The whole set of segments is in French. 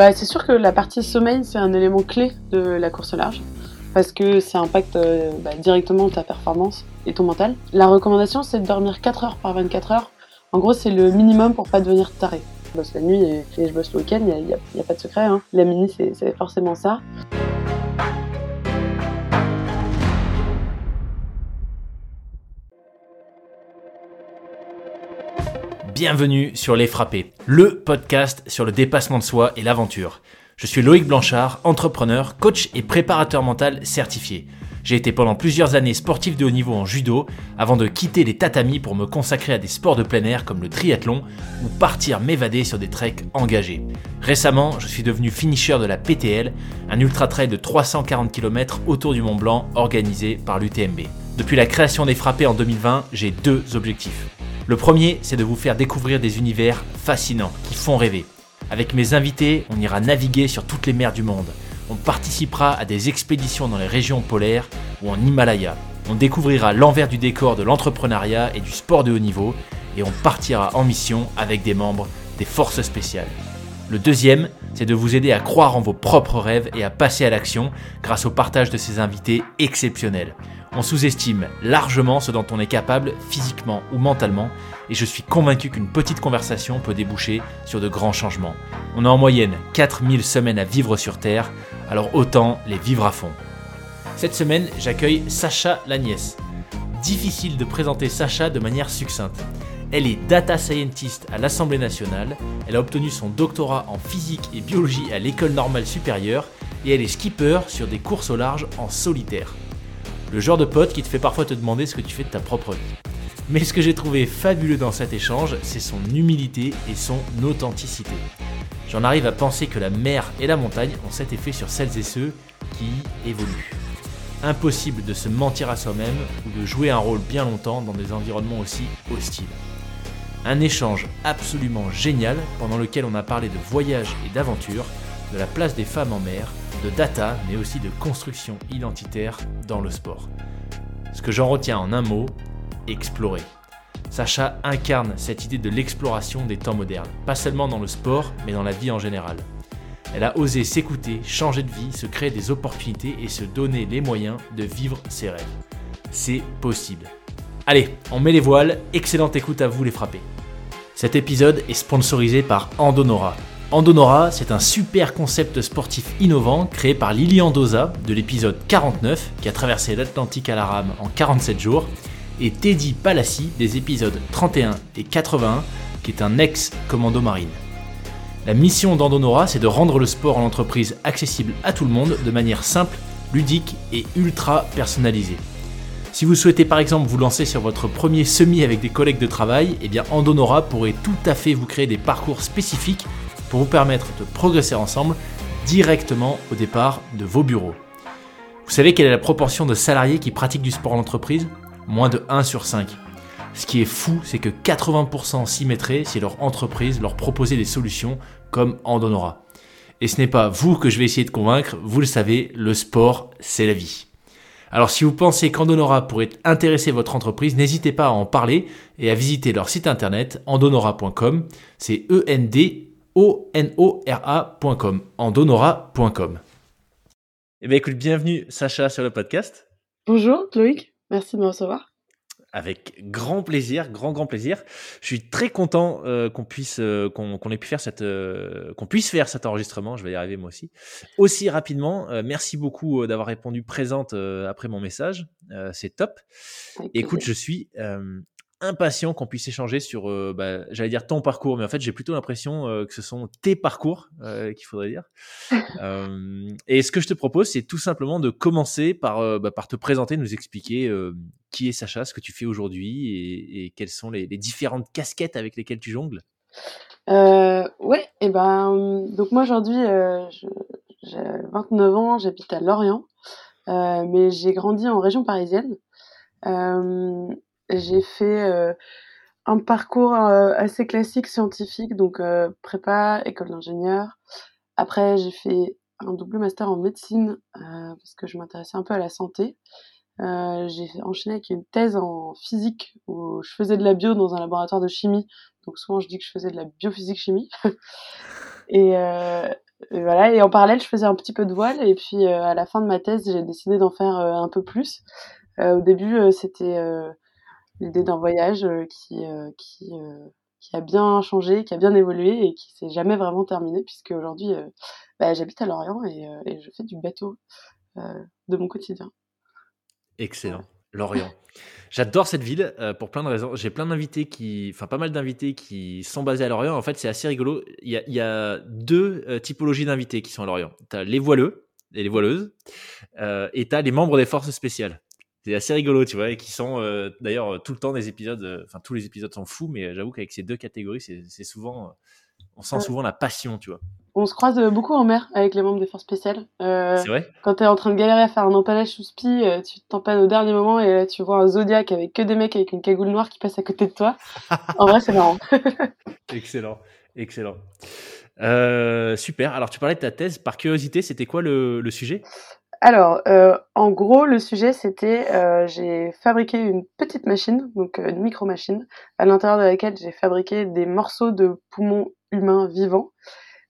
Bah, c'est sûr que la partie sommeil, c'est un élément clé de la course large parce que ça impacte euh, bah, directement ta performance et ton mental. La recommandation, c'est de dormir 4 heures par 24 heures. En gros, c'est le minimum pour pas devenir taré. Je bosse la nuit et, je bosse le week-end, il n'y a, pas de secret. Hein. La mini, c'est forcément ça. Bienvenue sur Les Frappés, le podcast sur le dépassement de soi et l'aventure. Je suis Loïc Blanchard, entrepreneur, coach et préparateur mental certifié. J'ai été pendant plusieurs années sportif de haut niveau en judo avant de quitter les tatamis pour me consacrer à des sports de plein air comme le triathlon ou partir m'évader sur des treks engagés. Récemment, je suis devenu finisher de la PTL, un ultra trail de 340 km autour du Mont Blanc organisé par l'UTMB. Depuis la création des frappés en 2020, j'ai deux objectifs. Le premier, c'est de vous faire découvrir des univers fascinants qui font rêver. Avec mes invités, on ira naviguer sur toutes les mers du monde. On participera à des expéditions dans les régions polaires ou en Himalaya. On découvrira l'envers du décor de l'entrepreneuriat et du sport de haut niveau et on partira en mission avec des membres des forces spéciales. Le deuxième, c'est de vous aider à croire en vos propres rêves et à passer à l'action grâce au partage de ces invités exceptionnels. On sous-estime largement ce dont on est capable physiquement ou mentalement et je suis convaincu qu'une petite conversation peut déboucher sur de grands changements. On a en moyenne 4000 semaines à vivre sur Terre, alors autant les vivre à fond. Cette semaine, j'accueille Sacha Lagnès. Difficile de présenter Sacha de manière succincte. Elle est data scientist à l'Assemblée nationale, elle a obtenu son doctorat en physique et biologie à l'école normale supérieure et elle est skipper sur des courses au large en solitaire. Le genre de pote qui te fait parfois te demander ce que tu fais de ta propre vie. Mais ce que j'ai trouvé fabuleux dans cet échange, c'est son humilité et son authenticité. J'en arrive à penser que la mer et la montagne ont cet effet sur celles et ceux qui évoluent. Impossible de se mentir à soi-même ou de jouer un rôle bien longtemps dans des environnements aussi hostiles. Un échange absolument génial pendant lequel on a parlé de voyage et d'aventure, de la place des femmes en mer de data, mais aussi de construction identitaire dans le sport. Ce que j'en retiens en un mot, explorer. Sacha incarne cette idée de l'exploration des temps modernes, pas seulement dans le sport, mais dans la vie en général. Elle a osé s'écouter, changer de vie, se créer des opportunités et se donner les moyens de vivre ses rêves. C'est possible. Allez, on met les voiles, excellente écoute à vous les frappés. Cet épisode est sponsorisé par Andonora, Andonora, c'est un super concept sportif innovant créé par Lilian Doza de l'épisode 49 qui a traversé l'Atlantique à la rame en 47 jours et Teddy Palassi des épisodes 31 et 81 qui est un ex-commando marine. La mission d'Andonora, c'est de rendre le sport en entreprise accessible à tout le monde de manière simple, ludique et ultra personnalisée. Si vous souhaitez par exemple vous lancer sur votre premier semi avec des collègues de travail, eh bien Andonora pourrait tout à fait vous créer des parcours spécifiques pour vous permettre de progresser ensemble directement au départ de vos bureaux. Vous savez quelle est la proportion de salariés qui pratiquent du sport en entreprise Moins de 1 sur 5. Ce qui est fou, c'est que 80% s'y mettraient si leur entreprise leur proposait des solutions comme Andonora. Et ce n'est pas vous que je vais essayer de convaincre, vous le savez, le sport, c'est la vie. Alors si vous pensez qu'Andonora pourrait intéresser votre entreprise, n'hésitez pas à en parler et à visiter leur site internet andonora.com. C'est E-N-D onora.com, endonora.com. Eh bien, écoute, bienvenue Sacha sur le podcast. Bonjour Loïc, merci de me recevoir. Avec grand plaisir, grand grand plaisir. Je suis très content euh, qu'on puisse euh, qu'on ait pu faire cette euh, qu'on puisse faire cet enregistrement. Je vais y arriver moi aussi. Aussi rapidement. merci beaucoup d'avoir répondu présente après mon message. C'est top. Écoute, je suis impatient qu'on puisse échanger sur, euh, bah, j'allais dire ton parcours, mais en fait j'ai plutôt l'impression euh, que ce sont tes parcours euh, qu'il faudrait dire. et ce que je te propose, c'est tout simplement de commencer par, bah, par te présenter, nous expliquer qui est Sacha, ce que tu fais aujourd'hui et, quelles sont les, différentes casquettes avec lesquelles tu jongles. ouais, et ben donc moi aujourd'hui j'ai 29 ans, j'habite à Lorient, mais j'ai grandi en région parisienne. J'ai fait euh, un parcours euh, assez classique scientifique, donc euh, prépa, école d'ingénieur. Après, j'ai fait un double master en médecine parce que je m'intéressais un peu à la santé. j'ai enchaîné avec une thèse en physique où je faisais de la bio dans un laboratoire de chimie. Donc souvent je dis que je faisais de la biophysique chimie. et, et voilà. Et en parallèle, je faisais un petit peu de voile. Et puis à la fin de ma thèse, j'ai décidé d'en faire un peu plus. au début, c'était l'idée d'un voyage qui qui qui a bien changé, qui a bien évolué et qui s'est jamais vraiment terminé puisque aujourd'hui bah, j'habite à Lorient et, et, je fais du bateau de mon quotidien. Excellent. Lorient. J'adore cette ville euh, pour plein de raisons. J'ai plein d'invités qui, enfin pas mal d'invités qui sont basés à Lorient. En fait, c'est assez rigolo. Il y a, il y a deux euh, typologies d'invités qui sont à Lorient. T'as les voileux et les voileuses, euh, et t'as les membres des forces spéciales. C'est assez rigolo, tu vois, et qui sont euh, d'ailleurs tout le temps des épisodes. Enfin, tous les épisodes sont fous, mais j'avoue qu'avec ces deux catégories, c'est souvent, on sent souvent la passion, tu vois on se croise beaucoup en mer avec les membres des forces spéciales. Euh, c'est vrai? Quand t'es en train de galérer à faire un empalage sous spi, euh, tu t'empannes au dernier moment et là, tu vois un Zodiac avec que des mecs avec une cagoule noire qui passe à côté de toi. en vrai, c'est marrant. excellent, excellent. Euh, super. Alors, tu parlais de ta thèse. Par curiosité, c'était quoi le, sujet? Alors, en gros, le sujet, c'était j'ai fabriqué une petite machine, donc une micro-machine, à l'intérieur de laquelle j'ai fabriqué des morceaux de poumons humains vivants.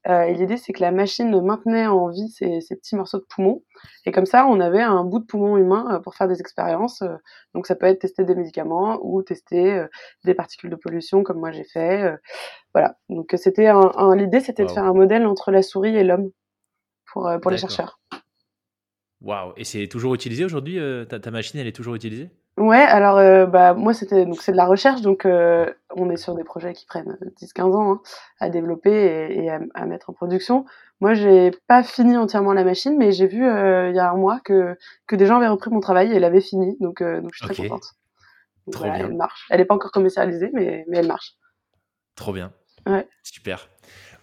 Euh, et l'idée, c'est que la machine maintenait en vie ces, ces, petits morceaux de poumons. Et comme ça, on avait un bout de poumon humain euh, pour faire des expériences. Euh, donc ça peut être tester des médicaments ou tester des particules de pollution, comme moi j'ai fait. Voilà. Donc c'était un, un l'idée, c'était de faire un modèle entre la souris et l'homme pour, pour les chercheurs. Waouh Et c'est toujours utilisé aujourd'hui ta, ta, machine, elle est toujours utilisée? Ouais, alors euh, bah moi c'était donc c'est de la recherche donc euh, on est sur des projets qui prennent 10-15 ans hein, à développer et, et à, mettre en production. Moi j'ai pas fini entièrement la machine mais j'ai vu euh, il y a un mois que que des gens avaient repris mon travail et l'avaient fini donc donc je suis très contente. Trop bien. Elle marche. Elle est pas encore commercialisée mais mais elle marche. Trop bien. Ouais. Super.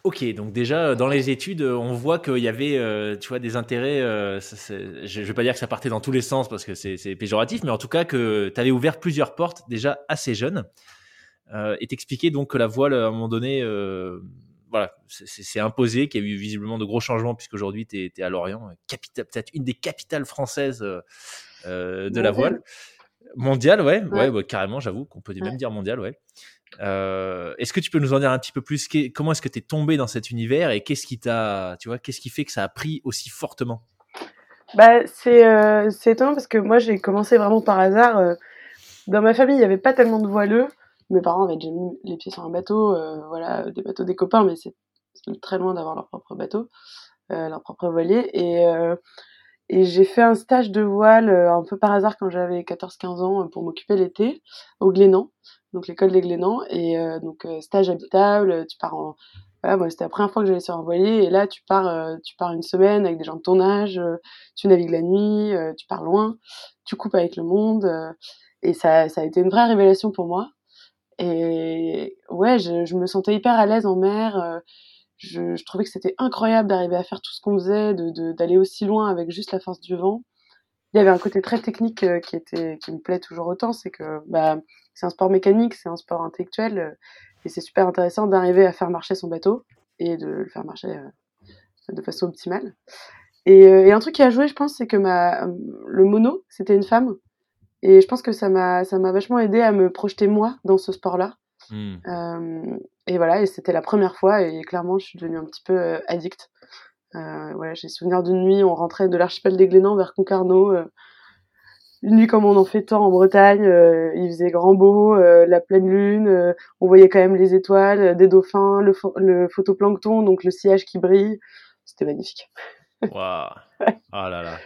Ok, donc déjà dans les études, on voit qu'il y avait, euh, tu vois, des intérêts. Euh, je ne vais pas dire que ça partait dans tous les sens parce que c'est péjoratif, mais en tout cas que tu avais ouvert plusieurs portes déjà assez jeune. Euh, et t'expliquer donc que la voile, à un moment donné, voilà, c'est imposé, qu'il y a eu visiblement de gros changements puisqu'aujourd'hui tu es, à Lorient, peut-être une des capitales françaises de la voile. Mondiale, ouais, ouais, bah, carrément, j'avoue qu'on peut même dire mondiale, ouais. Euh, est-ce que tu peux nous en dire un petit peu plus? Comment est-ce que tu es tombé dans cet univers et qu'est-ce qui t'a, tu vois, qu'est-ce qui fait que ça a pris aussi fortement? Bah, c'est euh, étonnant parce que moi j'ai commencé vraiment par hasard. Euh, dans ma famille, il n'y avait pas tellement de voileux. Mes parents avaient déjà mis les pieds sur un bateau, voilà, des bateaux des copains, mais c'est très loin d'avoir leur propre bateau, leur propre voilier. Et et j'ai fait un stage de voile un peu par hasard quand j'avais 14-15 ans pour m'occuper l'été au Glénan donc l'école des Glénans. Et euh, donc euh, stage habitable, tu pars en c'était la première fois que j'allais sur un voilier et là tu pars euh, tu pars une semaine avec des gens de ton âge, tu navigues la nuit, tu pars loin, tu coupes avec le monde et ça ça a été une vraie révélation pour moi. Et ouais, je, me sentais hyper à l'aise en mer. Je, trouvais que c'était incroyable d'arriver à faire tout ce qu'on faisait, d'aller aussi loin avec juste la force du vent. Il y avait un côté très technique qui était qui me plaît toujours autant, c'est que bah c'est un sport mécanique, c'est un sport intellectuel, euh, et c'est super intéressant d'arriver à faire marcher son bateau et de le faire marcher euh, de façon optimale. Et, euh, et, un truc qui a joué, je pense, c'est que ma, le mono, c'était une femme. Et je pense que ça m'a, ça m'a vachement aidé à me projeter moi dans ce sport-là. Euh, et voilà, et c'était la première fois, et clairement, je suis devenue un petit peu euh, addict. Euh, voilà, j'ai souvenir d'une nuit, on rentrait de l'archipel des Glénans vers Concarneau, une nuit comme on en fait tant en Bretagne, euh, il faisait grand beau, euh, la pleine lune, euh, on voyait quand même les étoiles, des dauphins, le, le, photoplancton, donc le sillage qui brille. C'était magnifique. Waouh Oh là là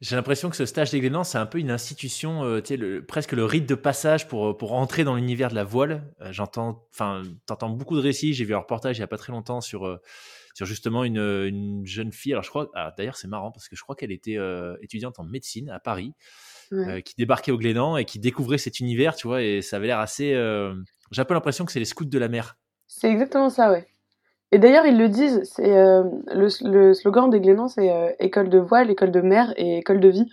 j'ai l'impression que ce stage des Glénans, c'est un peu une institution, le, presque le rite de passage pour, pour entrer dans l'univers de la voile. J'entends, enfin, t'entends beaucoup de récits. J'ai vu un reportage il y a pas très longtemps sur sur justement une, une jeune fille. Alors je crois, ah, d'ailleurs c'est marrant parce que je crois qu'elle était euh, étudiante en médecine à Paris, euh, qui débarquait au Glénan et qui découvrait cet univers, tu vois, et ça avait l'air assez. Euh, j'ai un peu l'impression que c'est les scouts de la mer. C'est exactement ça, ouais. Et d'ailleurs, ils le disent, c'est le, le, slogan des Glénans, c'est école de voile, école de mer et école de vie.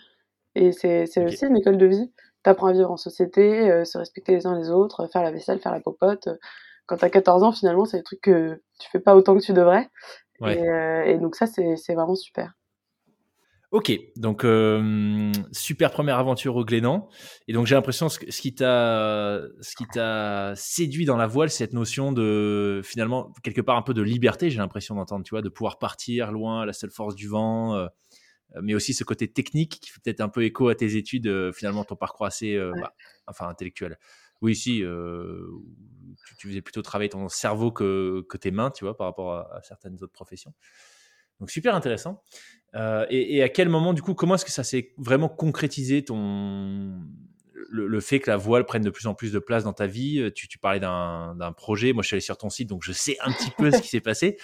Et c'est aussi une école de vie. T'apprends à vivre en société, se respecter les uns les autres, faire la vaisselle, faire la popote, quand t'as 14 ans, finalement, c'est des trucs que tu fais pas autant que tu devrais. Et, euh, et, donc ça, c'est vraiment super. Ok, donc euh, super première aventure au Glénan. Et donc j'ai l'impression que ce qui t'a ce qui t'a séduit dans la voile, c'est cette notion de finalement quelque part un peu de liberté. J'ai l'impression d'entendre, tu vois, de pouvoir partir loin, la seule force du vent, euh, mais aussi ce côté technique qui fait peut-être un peu écho à tes études, finalement ton parcours assez, bah, enfin intellectuel. Oui, si tu, faisais plutôt travailler ton cerveau que, tes mains, tu vois, par rapport à certaines autres professions. Donc super intéressant. Euh, et, à quel moment, du coup, comment est-ce que ça s'est vraiment concrétisé ton le, fait que la voile prenne de plus en plus de place dans ta vie? Euh, Tu, parlais d'un projet. Moi, je suis allé sur ton site, donc je sais un petit peu ce qui s'est passé.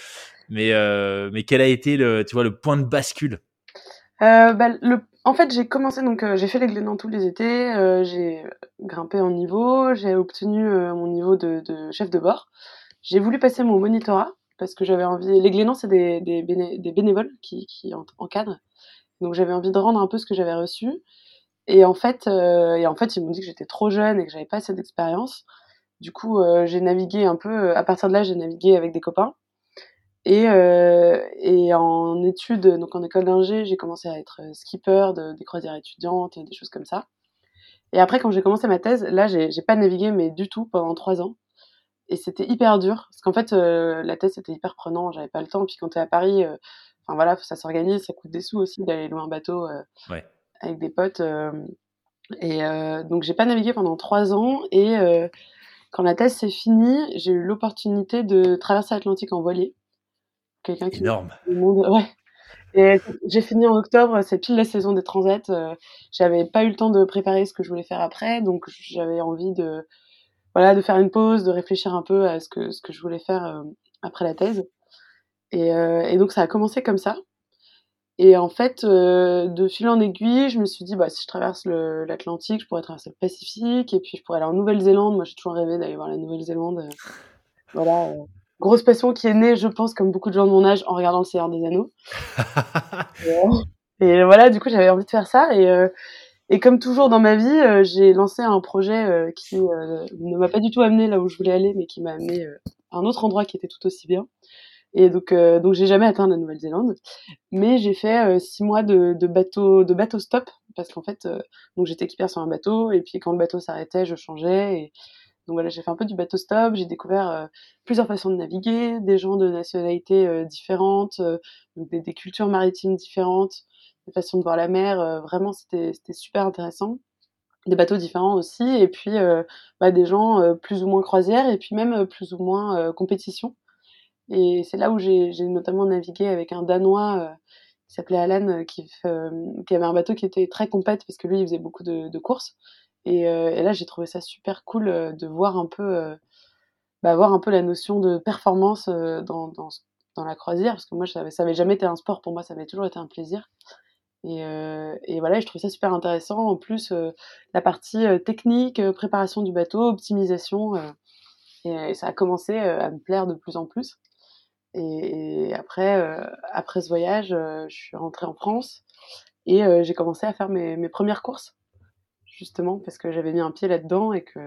Mais euh, mais quel a été le tu vois le point de bascule? Bah, le, en fait, j'ai commencé donc j'ai fait les Glénans tous les étés. j'ai grimpé en niveau. J'ai obtenu mon niveau de, de chef de bord. J'ai voulu passer mon monitorat parce que j'avais envie. Les Glénans, c'est des, des, bénévoles qui, qui encadrent. Donc j'avais envie de rendre un peu ce que j'avais reçu. Et en fait, euh, et en fait, ils m'ont dit que j'étais trop jeune et que j'avais pas assez d'expérience. Du coup, euh, j'ai navigué un peu. À partir de là, j'ai navigué avec des copains. Et, euh, et en études, donc en école d'ingé, j'ai commencé à être skipper de, des croisières étudiantes, des choses comme ça. Et après, quand j'ai commencé ma thèse, là, j'ai pas navigué, mais du tout, pendant trois ans. Et c'était hyper dur parce qu'en fait euh, la thèse c'était hyper prenant j'avais pas le temps. Puis quand t'es à Paris euh, enfin voilà ça s'organise ça coûte des sous aussi d'aller louer un bateau euh, ouais. avec des potes et donc j'ai pas navigué pendant trois ans. Et quand la thèse s'est finie j'ai eu l'opportunité de traverser l'Atlantique en voilier quelqu'un qui énorme monde ouais et j'ai fini en octobre, c'est pile la saison des transats. j'avais pas eu le temps de préparer ce que je voulais faire après, donc j'avais envie de, voilà, de faire une pause, de réfléchir un peu à ce que, ce que je voulais faire euh, après la thèse. Et, euh, et, donc ça a commencé comme ça. Et en fait, euh, de fil en aiguille, je me suis dit, bah, si je traverse l'Atlantique, je pourrais traverser le Pacifique, et puis je pourrais aller en Nouvelle-Zélande. Moi, j'ai toujours rêvé d'aller voir la Nouvelle-Zélande. voilà, grosse passion qui est née, je pense, comme beaucoup de gens de mon âge, en regardant le Seigneur des Anneaux. et, et, voilà, du coup, j'avais envie de faire ça. Et, et comme toujours dans ma vie, euh, j'ai lancé un projet euh, qui euh, ne m'a pas du tout amené là où je voulais aller, mais qui m'a amené à un autre endroit qui était tout aussi bien. Et donc, donc j'ai jamais atteint la Nouvelle-Zélande, mais j'ai fait six mois de, de bateau, de bateau stop, parce qu'en fait, donc j'étais équipée sur un bateau, et puis quand le bateau s'arrêtait, je changeais. Et donc voilà, j'ai fait un peu du bateau stop. J'ai découvert plusieurs façons de naviguer, des gens de nationalités différentes, donc des, cultures maritimes différentes des façons de voir la mer. Euh, vraiment, c'était super intéressant. Des bateaux différents aussi, et puis euh, bah, des gens euh, plus ou moins croisière, et puis même plus ou moins compétition. Et c'est là où j'ai notamment navigué avec un Danois qui s'appelait Alan, qui, avait un bateau qui était très compète parce que lui, il faisait beaucoup de courses. Et, et là, j'ai trouvé ça super cool de voir un peu, bah, voir un peu la notion de performance dans, la croisière, parce que moi, ça n'avait jamais été un sport pour moi, ça avait toujours été un plaisir. Et, euh, voilà, je trouve ça super intéressant. En plus, euh, la partie euh, technique, préparation du bateau, optimisation, ça a commencé à me plaire de plus en plus. Et, après, après ce voyage, je suis rentrée en France et j'ai commencé à faire mes, premières courses, justement parce que j'avais mis un pied là-dedans et que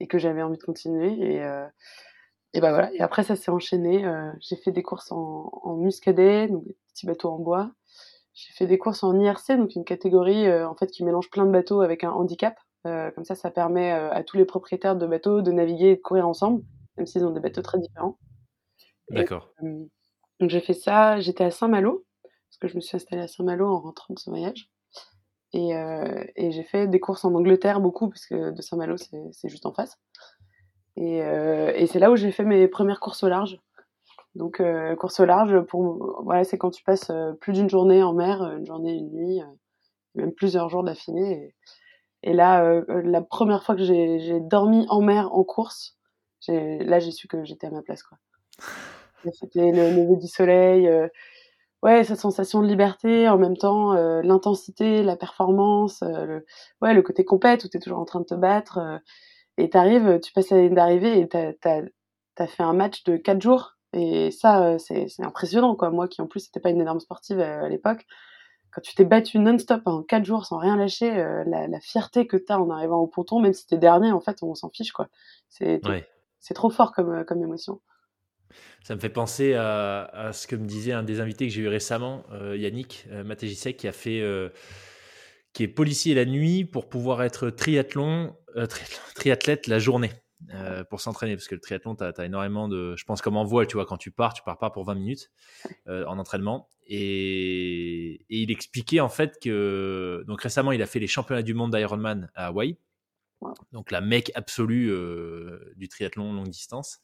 et que j'avais envie de continuer. Et, et ben voilà. Et après, ça s'est enchaîné. j'ai fait des courses en, en muscadet, donc des petits bateaux en bois. J'ai fait des courses en IRC, donc une catégorie euh, en fait qui mélange plein de bateaux avec un handicap. Euh, comme ça, ça permet euh, à tous les propriétaires de bateaux de naviguer et de courir ensemble, même s'ils ont des bateaux très différents. D'accord. donc j'ai fait ça. J'étais à Saint-Malo parce que je me suis installée à Saint-Malo en rentrant de ce voyage. Et, et j'ai fait des courses en Angleterre beaucoup parce que de Saint-Malo c'est juste en face. Et, et c'est là où j'ai fait mes premières courses au large. Donc euh, course au large, voilà, c'est quand tu passes euh, plus d'une journée en mer, euh, une journée, une nuit, même plusieurs jours d'affilée. Et, là, la première fois que j'ai dormi en mer en course, là j'ai su que j'étais à ma place. C'était le lever du soleil, ouais, cette sensation de liberté, en même temps l'intensité, la performance, le, ouais, le côté compète où tu es toujours en train de te battre. et t'arrives, tu passes la ligne d'arrivée et t'as as, fait un match de 4 jours et ça, euh, c'est impressionnant, quoi. Moi, qui en plus n'étais pas une énorme sportive euh, à, l'époque, quand tu t'es battu non-stop en 4 jours sans rien lâcher, euh, la, fierté que tu as en arrivant au ponton, même si t'es dernier, en fait, on s'en fiche, quoi. C'est trop fort comme, comme émotion. Ça me fait penser à, ce que me disait un des invités que j'ai eu récemment, euh, Yannick euh, qui a fait, euh, qui est policier la nuit pour pouvoir être triathlon, euh, triathlète la journée. pour s'entraîner parce que le triathlon tu as, énormément de je pense comme en voile tu vois quand tu pars tu pars pas pour 20 minutes en entraînement et, et, il expliquait en fait que donc récemment il a fait les championnats du monde d'Ironman à Hawaï donc la mec absolue euh, du triathlon longue distance.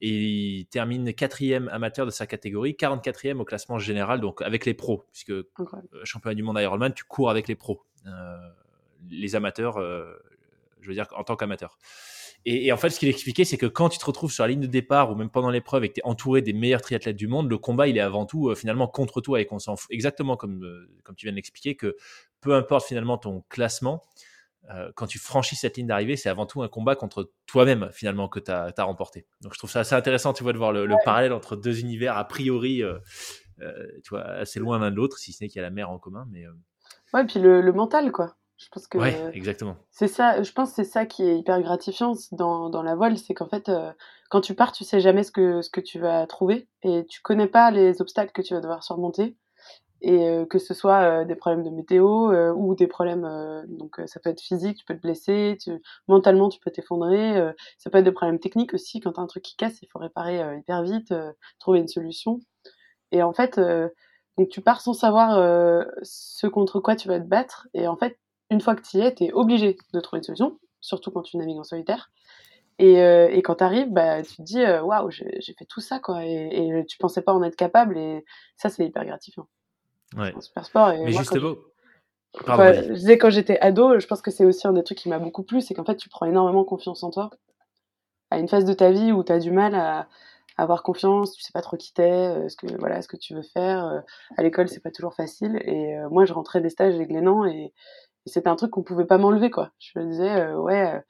Et il termine quatrième amateur de sa catégorie, 44e au classement général, donc avec les pros, puisque euh, championnat du monde Ironman, tu cours avec les pros. Euh, les amateurs, je veux dire en tant qu'amateur. Et, en fait, ce qu'il expliquait, c'est que quand tu te retrouves sur la ligne de départ ou même pendant l'épreuve et que tu es entouré des meilleurs triathlètes du monde, le combat, il est avant tout finalement contre toi et qu'on s'en fout. Exactement comme, comme tu viens de l'expliquer, que peu importe finalement ton classement, euh, quand tu franchis cette ligne d'arrivée, c'est avant tout un combat contre toi-même finalement que tu as, remporté. Donc je trouve ça assez intéressant, tu vois, de voir le, parallèle entre deux univers a priori, euh, euh, tu vois, assez loin l'un de l'autre, si ce n'est qu'il y a la mer en commun. Mais ouais, et puis le, mental, quoi. Je pense que ouais, exactement. C'est ça. Je pense c'est ça qui est hyper gratifiant dans, dans la voile, c'est qu'en fait, quand tu pars, tu sais jamais ce que ce que tu vas trouver et tu connais pas les obstacles que tu vas devoir surmonter et euh, que ce soit euh, des problèmes de météo euh, ou des problèmes donc ça peut être physique tu peux te blesser tu, mentalement tu peux t'effondrer ça peut être des problèmes techniques aussi. Quand t'as un truc qui casse il faut réparer hyper vite trouver une solution. Et en fait donc tu pars sans savoir ce contre quoi tu vas te battre. Et en fait une fois que tu y es t'es obligé de trouver une solution surtout quand tu navigues en solitaire. Et, et quand t'arrives bah tu te dis waouh j'ai fait tout ça quoi. Et, et tu pensais pas en être capable. Et ça c'est hyper gratifiant Ouais. super sport. Et Mais juste beau. je disais quand j'étais ado, je pense que c'est aussi un des trucs qui m'a beaucoup plu, c'est qu'en fait tu prends énormément confiance en toi. À une phase de ta vie où tu as du mal à, avoir confiance, tu sais pas trop qui t'es, euh, ce que voilà, ce que tu veux faire. Euh, à l'école, c'est pas toujours facile. Et euh, moi, je rentrais des stages avec Glénan et, et c'était un truc qu'on pouvait pas m'enlever quoi. Je me disais ouais,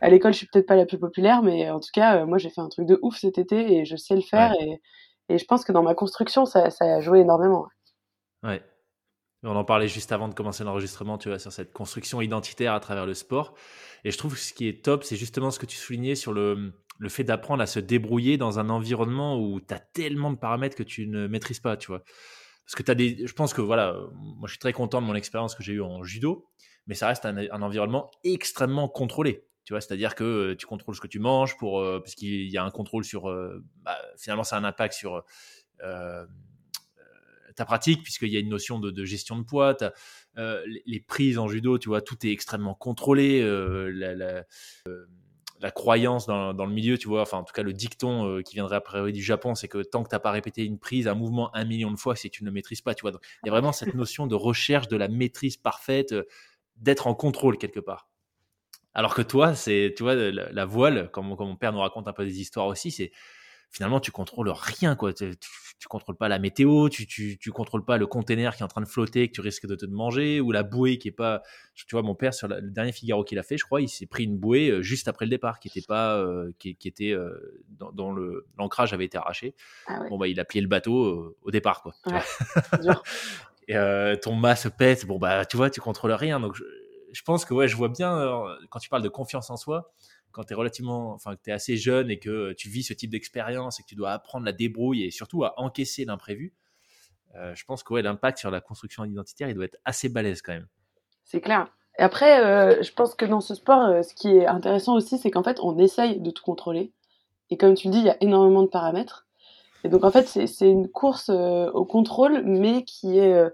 à l'école, je suis peut-être pas la plus populaire, mais en tout cas, moi, j'ai fait un truc de ouf cet été et je sais le faire. Et, et je pense que dans ma construction, ça, ça a joué énormément. Ouais. On en parlait juste avant de commencer l'enregistrement, tu vois, sur cette construction identitaire à travers le sport. Et je trouve que ce qui est top, c'est justement ce que tu soulignais sur le, le fait d'apprendre à se débrouiller dans un environnement où tu as tellement de paramètres que tu ne maîtrises pas, tu vois. Parce que tu as des. Je pense que, voilà, moi je suis très content de mon expérience que j'ai eue en judo, mais ça reste un, environnement extrêmement contrôlé. Tu vois, c'est-à-dire que euh, tu contrôles ce que tu manges pour, euh, parce qu'il y a un contrôle sur, euh, bah, finalement, ça a un impact sur ta pratique, puisqu'il y a une notion de, gestion de poids, euh, les, prises en judo, tu vois, tout est extrêmement contrôlé. Euh, euh, la, croyance dans, le milieu, tu vois, enfin en tout cas le dicton qui viendrait après du Japon, c'est que tant que tu n'as pas répété une prise, un mouvement un million de fois, c'est que tu ne le maîtrises pas, tu vois. Donc, il y a vraiment cette notion de recherche de la maîtrise parfaite, d'être en contrôle quelque part. Alors que toi, c'est, tu vois, la, voile, comme, comme, mon père nous raconte un peu des histoires aussi, c'est finalement tu contrôles rien quoi. Tu, tu, contrôles pas la météo, tu, tu, tu contrôles pas le container qui est en train de flotter que tu risques de te manger ou la bouée qui est pas. Tu vois mon père sur le dernier Figaro qu'il a fait, je crois, il s'est pris une bouée euh, juste après le départ qui était pas euh, qui, qui, était euh, dans, le l'ancrage avait été arraché. Ah bon bah il a plié le bateau au départ quoi. Et ton mât se pète, bon bah tu vois tu contrôles rien donc je, je pense que ouais je vois bien quand tu parles de confiance en soi quand tu es relativement, enfin, que tu es assez jeune et que tu vis ce type d'expérience et que tu dois apprendre la débrouille et surtout à encaisser l'imprévu, euh, je pense que l'impact sur la construction identitaire, il doit être assez balèze quand même. C'est clair. Et après, euh, je pense que dans ce sport, euh, ce qui est intéressant aussi, c'est qu'en fait, on essaye de tout contrôler. Et comme tu le dis, il y a énormément de paramètres. Et donc, en fait, c'est une course au contrôle, mais qui est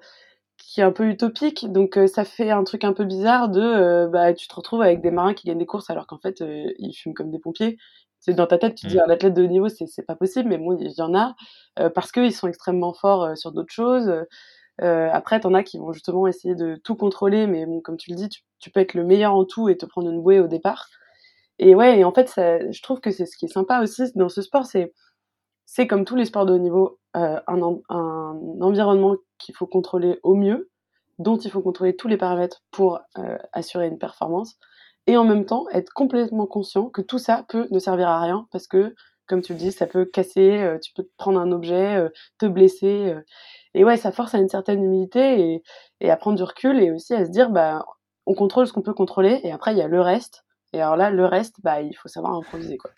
qui est un peu utopique. Donc euh, ça fait un truc un peu bizarre de euh, bah tu te retrouves avec des marins qui gagnent des courses alors qu'en fait euh, ils fument comme des pompiers. C'est dans ta tête tu te dis mmh. un athlète de haut niveau c'est c'est pas possible mais bon il y en a parce qu'ils sont extrêmement forts sur d'autres choses. après t'en as qui vont justement essayer de tout contrôler mais bon comme tu le dis tu, tu, peux être le meilleur en tout et te prendre une bouée au départ. Et ouais et en fait ça, je trouve que c'est ce qui est sympa aussi dans ce sport c'est c'est comme tous les sports de haut niveau, euh, un, environnement qu'il faut contrôler au mieux, dont il faut contrôler tous les paramètres pour euh, assurer une performance, et en même temps être complètement conscient que tout ça peut ne servir à rien parce que, comme tu le dis, ça peut casser, euh, tu peux prendre un objet, te blesser, et ouais, ça force à une certaine humilité et, et, à prendre du recul et aussi à se dire, bah, on contrôle ce qu'on peut contrôler, et après il y a le reste, et alors là, le reste, bah, il faut savoir improviser quoi.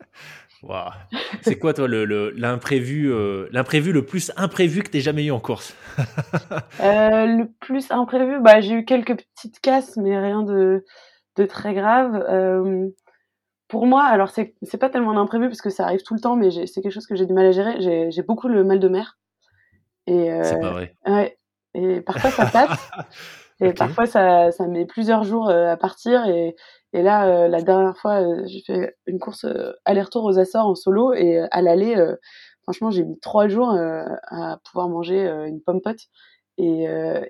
Wow. C'est quoi, toi, l'imprévu le, l'imprévu le plus imprévu que tu jamais eu en course? Le plus imprévu, bah, j'ai eu quelques petites casses, mais rien de, de très grave. pour moi, alors c'est pas tellement un imprévu parce que ça arrive tout le temps, mais c'est quelque chose que j'ai du mal à gérer. J'ai beaucoup le mal de mer. c'est pas vrai. Ouais, et parfois ça passe. et parfois ça, ça met plusieurs jours à partir. Et, et là, euh, la dernière fois, euh, j'ai fait une course euh, aller-retour aux Açores en solo et à l'aller, franchement, j'ai mis trois jours à pouvoir manger une pomme pote. Et,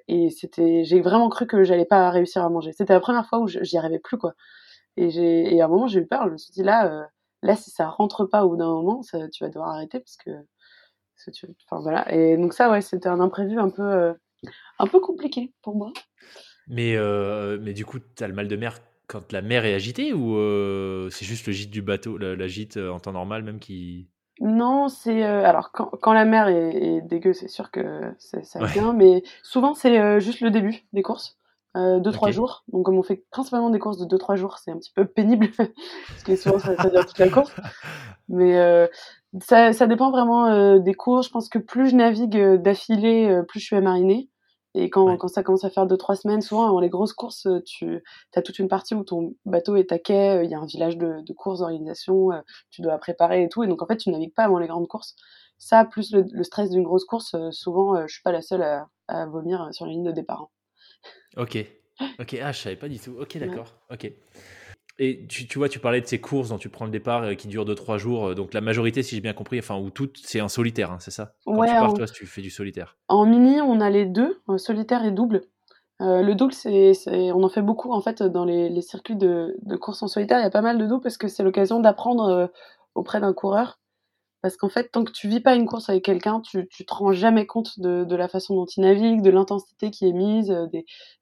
et c'était, j'ai vraiment cru que j'allais pas réussir à manger. C'était la première fois où j'y arrivais plus, quoi. Et, j'ai, et à un moment, j'ai eu peur. Je me suis dit, là, là, si ça rentre pas au bout d'un moment, ça, tu vas devoir arrêter parce que, parce que tu, voilà. Et donc ça, ouais, c'était un imprévu un peu, un peu compliqué pour moi. Mais, mais du coup, tu as le mal de mer quand la mer est agitée ou euh, c'est juste le gîte du bateau, la, gîte euh, en temps normal même qui. Non, c'est euh, alors quand, quand, la mer est, dégueu, c'est sûr que ça vient, mais souvent c'est juste le début des courses, deux trois jours. Donc comme on fait principalement des courses de deux trois jours, c'est un petit peu pénible parce que souvent ça, ça dure toute la course. Mais ça, ça, dépend vraiment des courses. Je pense que plus je navigue d'affilée, plus je suis à mariner. Et quand, quand, ça commence à faire deux, trois semaines, souvent avant les grosses courses, euh, tu as toute une partie où ton bateau est à quai, euh, il y a un village de, de courses d'organisation, euh, tu dois préparer et tout. Et donc en fait, tu navigues pas avant les grandes courses. Ça, plus le, le stress d'une grosse course, souvent, je suis pas la seule à, à, vomir sur la ligne de départ. Hein. Ok. Ok, ah, je savais pas du tout. Ok, d'accord. Ok. Et tu, tu, vois, tu parlais de ces courses dont tu prends le départ euh, qui durent 2-3 jours. Euh, donc la majorité, si j'ai bien compris, enfin, ou toutes, c'est en solitaire, hein, c'est ça? Quand ouais, tu pars, toi, tu fais du solitaire. En mini, on a les deux, solitaire et double. Euh, le double, c'est, on en fait beaucoup en fait dans les, les circuits de, de courses en solitaire. Il y a pas mal de doubles parce que c'est l'occasion d'apprendre auprès d'un coureur parce qu'en fait, tant que tu vis pas une course avec quelqu'un, tu, tu te rends jamais compte de, la façon dont il navigue, de l'intensité qui est mise, euh,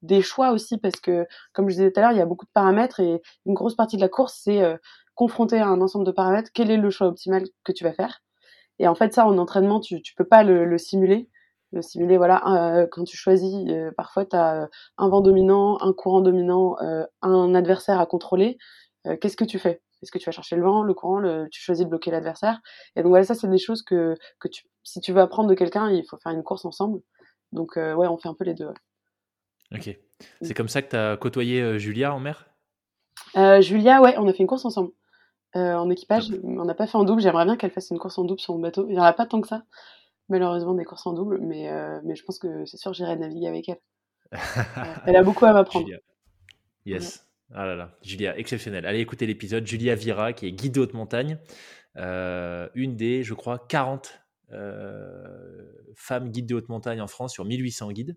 des, choix aussi, parce que, comme je disais tout à l'heure, il y a beaucoup de paramètres et une grosse partie de la course, c'est euh, confronter à un ensemble de paramètres, quel est le choix optimal que tu vas faire? Et en fait, ça, en entraînement, tu, tu peux pas le, le simuler. Le simuler, voilà, euh, quand tu choisis, parfois, tu as un vent dominant, un courant dominant, un adversaire à contrôler. Qu'est-ce que tu fais? Est-ce que tu vas chercher le vent, le courant, le, tu choisis de bloquer l'adversaire Et donc voilà, ça c'est des choses que, que tu, si tu veux apprendre de quelqu'un, il faut faire une course ensemble. Donc euh, ouais, on fait un peu les deux. Ok. C'est comme ça que tu as côtoyé euh, Julia en mer? Euh, Julia, ouais, on a fait une course ensemble. en équipage, on n'a pas fait en double. J'aimerais bien qu'elle fasse une course en double sur mon bateau. Il n'y en a pas tant que ça, malheureusement, des courses en double, mais, mais je pense que c'est sûr j'irai naviguer avec elle. elle a beaucoup à m'apprendre. Yes. Ah là là, Julia, exceptionnelle. Allez écouter l'épisode. Julia Vira, qui est guide de haute montagne, euh, une des, je crois, 40 euh, femme guide de haute montagne en France sur 1800 guides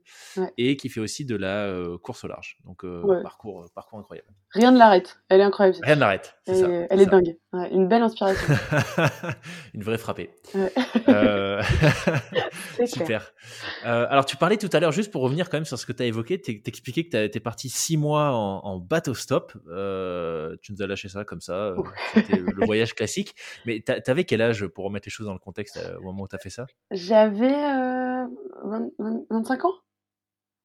et qui fait aussi de la euh, course au large. Donc euh, parcours, parcours incroyable. Rien ne l'arrête, elle est incroyable. Rien ne l'arrête. Elle, elle est dingue, une belle inspiration. une vraie frappée. Super. alors tu parlais tout à l'heure, juste pour revenir quand même sur ce que tu as évoqué, t'expliquais que tu es parti six mois en, bateau stop. tu nous as lâché ça comme ça, c'était le voyage classique. Mais tu avais quel âge pour remettre les choses dans le contexte au moment où tu as fait ça? J'avais 25 euh, ans.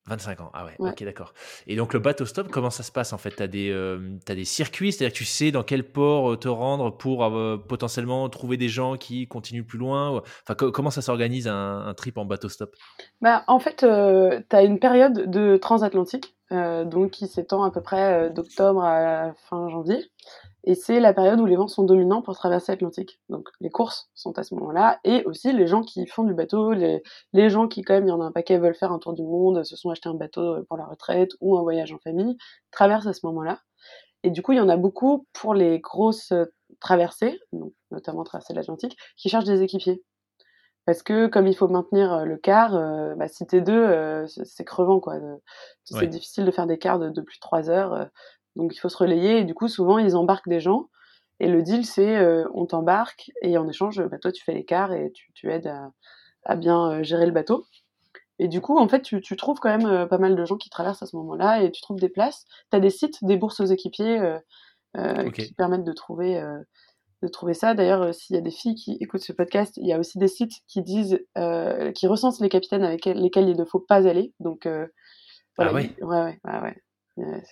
25 ans, ah ouais, ok d'accord. Et donc le bateau stop, comment ça se passe en fait? Tu as, des, euh, des circuits, c'est-à-dire que tu sais dans quel port euh, te rendre pour potentiellement trouver des gens qui continuent plus loin enfin, Comment ça s'organise un, trip en bateau stop? Bah, En fait, tu as une période de transatlantique donc qui s'étend à peu près d'octobre à fin janvier. Et c'est la période où les vents sont dominants pour traverser l'Atlantique. Donc les courses sont à ce moment-là, et aussi les gens qui font du bateau, les, les gens qui, quand même, il y en a un paquet, veulent faire un tour du monde, se sont achetés un bateau pour la retraite ou un voyage en famille, traversent à ce moment-là. Et du coup, il y en a beaucoup pour les grosses traversées, donc notamment traverser l'Atlantique, qui cherchent des équipiers. Parce que comme il faut maintenir euh, le quart, euh, bah, si t'es deux, euh, c'est crevant quoi. C'est difficile de faire des quarts de, de plus de trois heures. Donc il faut se relayer et du coup souvent ils embarquent des gens et le deal c'est euh, on t'embarque et en échange bah, toi tu fais l'écart et tu, tu aides à, bien euh, gérer le bateau. Et du coup en fait tu, tu trouves quand même euh, pas mal de gens qui traversent à ce moment-là et tu trouves des places. Tu as des sites, des bourses aux équipiers qui permettent de trouver de trouver ça. D'ailleurs, s'il y a des filles qui écoutent ce podcast, il y a aussi des sites qui disent, qui recensent les capitaines avec lesquels il ne faut pas aller. Donc, ah voilà, ah ouais. ouais, ouais, ouais.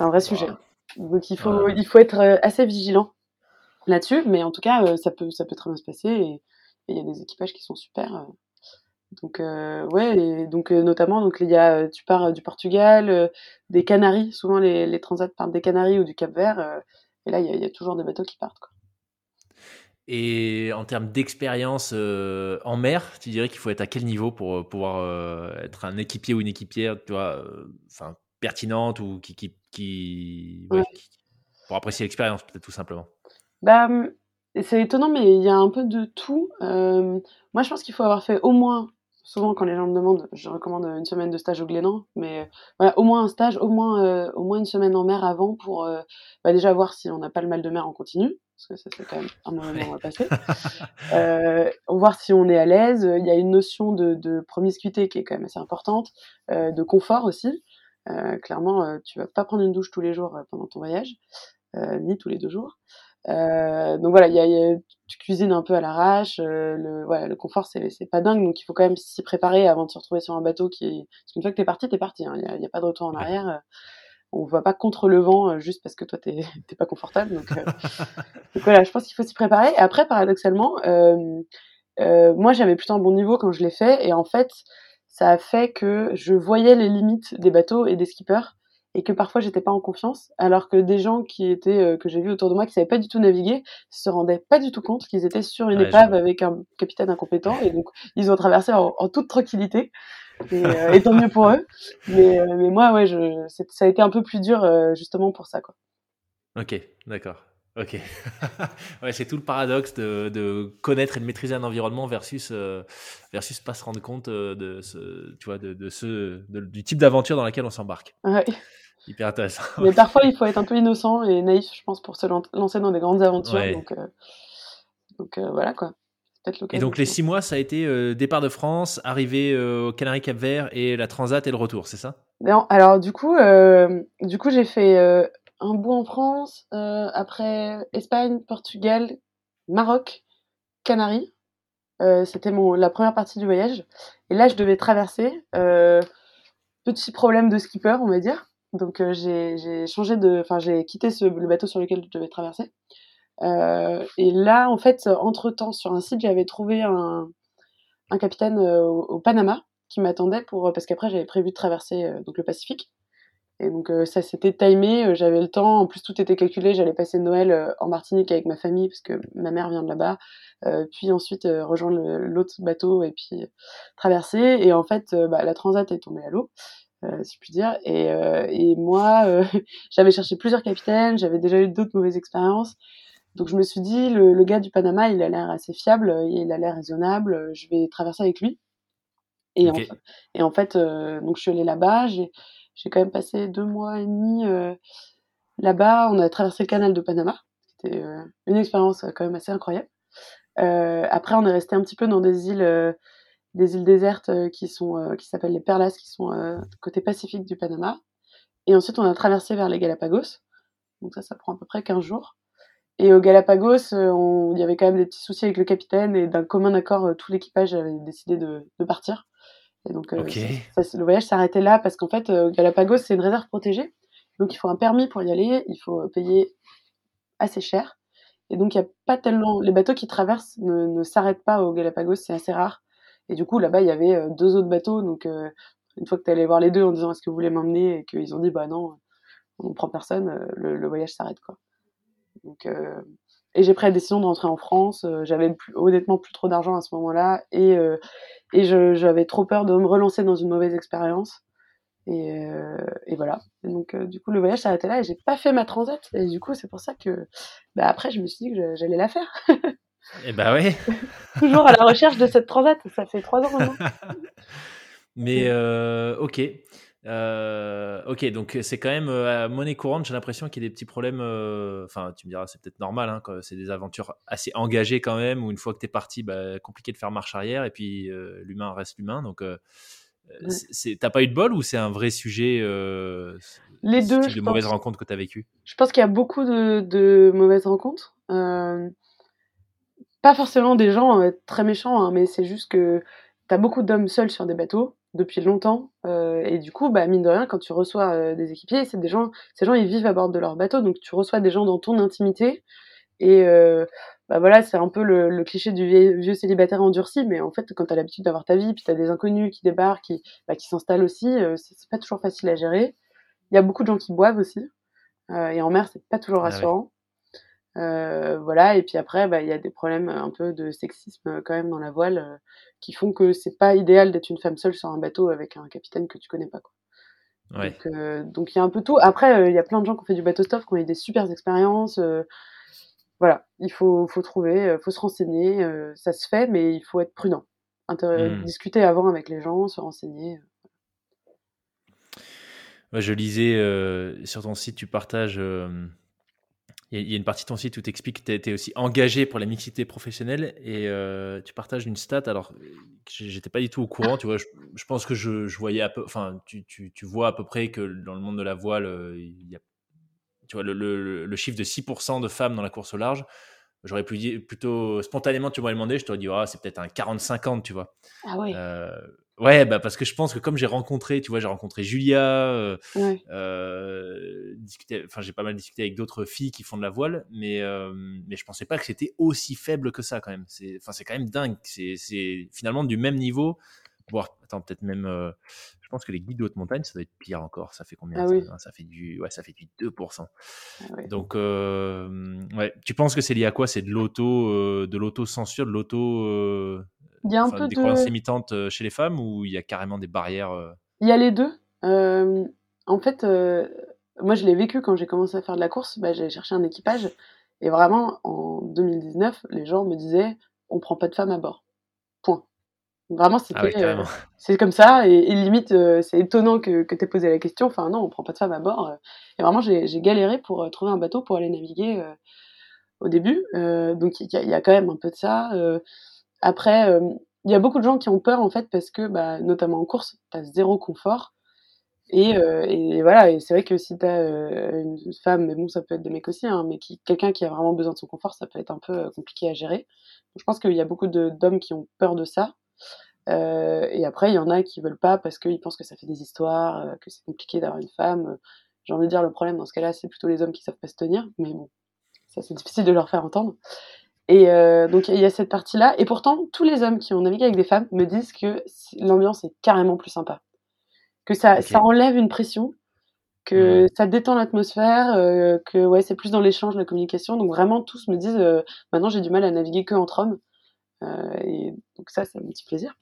C'est un vrai sujet. Donc il faut, il faut être euh, assez vigilant. là-dessus. Mais en tout cas, ça peut ça peut très bien se passer et il y a des équipages qui sont super. Donc ouais, et donc notamment donc il y a tu pars du Portugal, des Canaries, souvent les, les transats partent des Canaries ou du Cap-Vert, et là il y, y, a toujours des bateaux qui partent. Quoi. Et en termes d'expérience euh, en mer, tu dirais qu'il faut être à quel niveau pour euh, pouvoir euh, être un équipier ou une équipière, tu vois, enfin pertinente ou qui, qui, qui, pour apprécier l'expérience peut-être tout simplement. Bah, hum, c'est étonnant, mais il y a un peu de tout. moi, je pense qu'il faut avoir fait au moins souvent quand les gens me demandent, je recommande une semaine de stage au Glénan, mais voilà, au moins un stage, au moins, au moins une semaine en mer avant pour bah, déjà voir si on n'a pas le mal de mer en continu, parce que ça c'est quand même un moment à passer. Euh, voir si on est à l'aise. Il y a une notion de, de, promiscuité qui est quand même assez importante, euh, de confort aussi. Euh, clairement, euh, tu vas pas prendre une douche tous les jours euh, pendant ton voyage, ni tous les deux jours. donc voilà, il y a, y a, tu cuisines un peu à l'arrache. le, voilà, le confort c'est c'est pas dingue, donc il faut quand même s'y préparer avant de se retrouver sur un bateau qui est. Parce qu'une fois que t'es parti, t'es parti. Hein. Il hein, y, a, pas de retour en arrière on va pas contre le vent juste parce que toi t'es t'es pas confortable. Donc, euh, donc voilà, je pense qu'il faut s'y préparer. Et après, paradoxalement, euh, euh, moi j'avais plutôt un bon niveau quand je l'ai fait, et en fait, ça a fait que je voyais les limites des bateaux et des skippers, et que parfois j'étais pas en confiance, alors que des gens qui étaient euh, que j'ai vu autour de moi qui savaient pas du tout naviguer se rendaient pas du tout compte qu'ils étaient sur une épave avec un capitaine incompétent, et donc ils ont traversé en, en toute tranquillité. Et, euh, et, tant mieux pour eux. Mais, euh, mais moi, ouais, je, ça a été un peu plus dur justement pour ça. Quoi. Ok, d'accord. Ok. ouais, c'est tout le paradoxe de, de, connaître et de maîtriser un environnement versus, euh, versus pas se rendre compte de, ce, tu vois, de, de ce, du type d'aventure dans laquelle on s'embarque. Ouais. Hyper intéressant. Mais parfois, il faut être un peu innocent et naïf, je pense, pour se lancer dans des grandes aventures. Ouais. Donc, euh, donc euh, voilà quoi. Et donc les six mois, ça a été euh, départ de France, arrivée euh, au Canaries Cap Vert et la Transat et le retour, c'est ça? Non, alors du coup, euh, du coup j'ai fait euh, un bout en France, euh, après Espagne, Portugal, Maroc, Canaries. C'était mon la première partie du voyage. Et là, je devais traverser. petit problème de skipper, on va dire. Donc j'ai changé de, enfin j'ai quitté ce, le bateau sur lequel je devais traverser. Euh, et là, en fait, entre-temps, sur un site, j'avais trouvé un, capitaine euh, au, au, Panama qui m'attendait pour parce qu'après j'avais prévu de traverser euh, donc le Pacifique. Et donc ça s'était timé, j'avais le temps, en plus tout était calculé, j'allais passer Noël en Martinique avec ma famille parce que ma mère vient de là-bas, puis ensuite rejoindre l'autre bateau et puis traverser. Et en fait, bah, la transat est tombée à l'eau. Euh, si je puis dire. Et, euh, et moi, euh, j'avais cherché plusieurs capitaines, j'avais déjà eu d'autres mauvaises expériences. Donc je me suis dit, le, le, gars du Panama, il a l'air assez fiable, il a l'air raisonnable, je vais traverser avec lui. Et, okay. en, et en fait, euh, donc je suis allée là-bas, j'ai, j'ai quand même passé deux mois et demi euh, là-bas. On a traversé le canal de Panama, c'était euh, une expérience quand même assez incroyable. après, on est resté un petit peu dans des îles, des îles désertes qui sont, qui s'appellent les Perlas, qui sont côté Pacifique du Panama. Et ensuite, on a traversé vers les Galapagos. Donc ça, ça prend à peu près 15 jours. Et au Galapagos, euh, il y avait quand même des petits soucis avec le capitaine et d'un commun accord, euh, tout l'équipage avait décidé de, partir. Et donc, euh, okay. ça, le voyage s'arrêtait là parce qu'en fait, au Galapagos, c'est une réserve protégée. Donc, il faut un permis pour y aller. Il faut payer assez cher. Et donc, il n'y a pas tellement. Les bateaux qui traversent ne, ne s'arrêtent pas au Galapagos, c'est assez rare. Et du coup, là-bas, il y avait deux autres bateaux. Donc, une fois que tu allé voir les deux en disant est-ce que vous voulez m'emmener? Et qu'ils ont dit bah non, on prend personne, le, le voyage s'arrête quoi. Donc, euh, et j'ai pris la décision de rentrer en France. Euh, j'avais honnêtement plus trop d'argent à ce moment-là et, euh, et j'avais trop peur de me relancer dans une mauvaise expérience. Et, euh, et, voilà. Et donc, euh, du coup, le voyage arrêté là et j'ai pas fait ma transat. Et du coup, c'est pour ça que, bah, après, je me suis dit que j'allais la faire. et bah oui. Toujours à la recherche de cette transat. Ça fait trois ans maintenant. Mais, euh, ok. Euh, ok, donc c'est quand même euh, monnaie courante. J'ai l'impression qu'il y a des petits problèmes. Euh, enfin, tu me diras, c'est peut-être normal. Hein, c'est des aventures assez engagées quand même. Où une fois que tu es parti, bah, compliqué de faire marche arrière. Et puis l'humain reste l'humain. Donc, ouais. t'as pas eu de bol ou c'est un vrai sujet Les deux. Type de mauvaises rencontres que tu as vécues Je pense qu'il y a beaucoup de, de mauvaises rencontres. pas forcément des gens très méchants, hein, mais c'est juste que tu as beaucoup d'hommes seuls sur des bateaux depuis longtemps. Euh, et du coup, bah, mine de rien, quand tu reçois euh, des équipiers, c'est des gens, ces gens, ils vivent à bord de leur bateau, donc tu reçois des gens dans ton intimité. Et euh, bah voilà, c'est un peu le, cliché du vieux, célibataire endurci, mais en fait, quand tu as l'habitude d'avoir ta vie, puis tu as des inconnus qui débarquent, qui, bah, qui s'installent aussi, c'est pas toujours facile à gérer. Il y a beaucoup de gens qui boivent aussi, et en mer, c'est pas toujours ah rassurant. Euh, voilà, et puis après, bah, il y a des problèmes un peu de sexisme quand même dans la voile qui font que c'est pas idéal d'être une femme seule sur un bateau avec un capitaine que tu connais pas. Quoi. Ouais. Donc il y a un peu tout. Après, il y a plein de gens qui ont fait du bateau stuff, qui ont eu des super expériences voilà, il faut, faut trouver, euh, faut se renseigner, euh, ça se fait, mais il faut être prudent. Mmh. Discuter avant avec les gens, se renseigner. Euh. je lisais sur ton site, tu partages. Il y, a une partie de ton site où tu expliques que tu été aussi engagé pour la mixité professionnelle et tu partages une stat. Alors, j'étais pas du tout au courant. Tu vois, je, pense que je, voyais un peu. Enfin, tu, tu, tu, vois à peu près que dans le monde de la voile, il y a tu vois, le, chiffre de 6% de femmes dans la course au large, j'aurais plutôt spontanément, tu m'aurais demandé, je t'aurais dit, ah, c'est peut-être un 40-50, tu vois. Ah oui. Euh, ouais, bah, parce que je pense que comme j'ai rencontré, tu vois, j'ai rencontré Julia, euh, euh, enfin, j'ai pas mal discuté avec d'autres filles qui font de la voile, mais, mais je pensais pas que c'était aussi faible que ça quand même. C'est, enfin, c'est quand même dingue. C'est, finalement du même niveau, voire, attends, peut-être même, je pense que les guides de haute montagne, ça doit être pire encore. Ça fait combien ah ça, fait du, ouais, ça fait du 2%. Ah Donc, euh, ouais. Tu penses que c'est lié à quoi? C'est de l'auto, euh, de l'auto-censure, de l'auto. Euh, il y a un peu des de... croyances limitantes chez les femmes ou il y a carrément des barrières Il y a les deux. en fait, moi, je l'ai vécu quand j'ai commencé à faire de la course. Bah, j'ai cherché un équipage et vraiment, en 2019, les gens me disaient on prend pas de femmes à bord. Point. Vraiment, ah c'était, euh, c'est comme ça. Et, limite, euh, c'est étonnant que, que tu aies posé la question. Enfin, non, on prend pas de femme à bord. Euh. Et vraiment, j'ai, galéré pour trouver un bateau pour aller naviguer au début. donc, il y, y, a quand même un peu de ça. Après, il y a beaucoup de gens qui ont peur, en fait, parce que, bah, notamment en course, tu as zéro confort. Et, et, voilà, et c'est vrai que si tu as une femme, mais bon, ça peut être des mecs aussi, hein, mais quelqu'un qui a vraiment besoin de son confort, ça peut être un peu compliqué à gérer. Je pense qu'il y a beaucoup d'hommes qui ont peur de ça. Euh, et après, il y en a qui veulent pas parce qu'ils pensent que ça fait des histoires, euh, que c'est compliqué d'avoir une femme. J'ai envie de dire, le problème dans ce cas-là, c'est plutôt les hommes qui savent pas se tenir, mais bon, ça c'est difficile de leur faire entendre. Et euh, donc il y a cette partie-là. Et pourtant, tous les hommes qui ont navigué avec des femmes me disent que l'ambiance est carrément plus sympa, que ça, ça enlève une pression, que ça détend l'atmosphère, que ouais, c'est plus dans l'échange, la communication. Donc vraiment, tous me disent, maintenant j'ai du mal à naviguer que entre hommes. Euh, et donc ça, c'est un petit plaisir.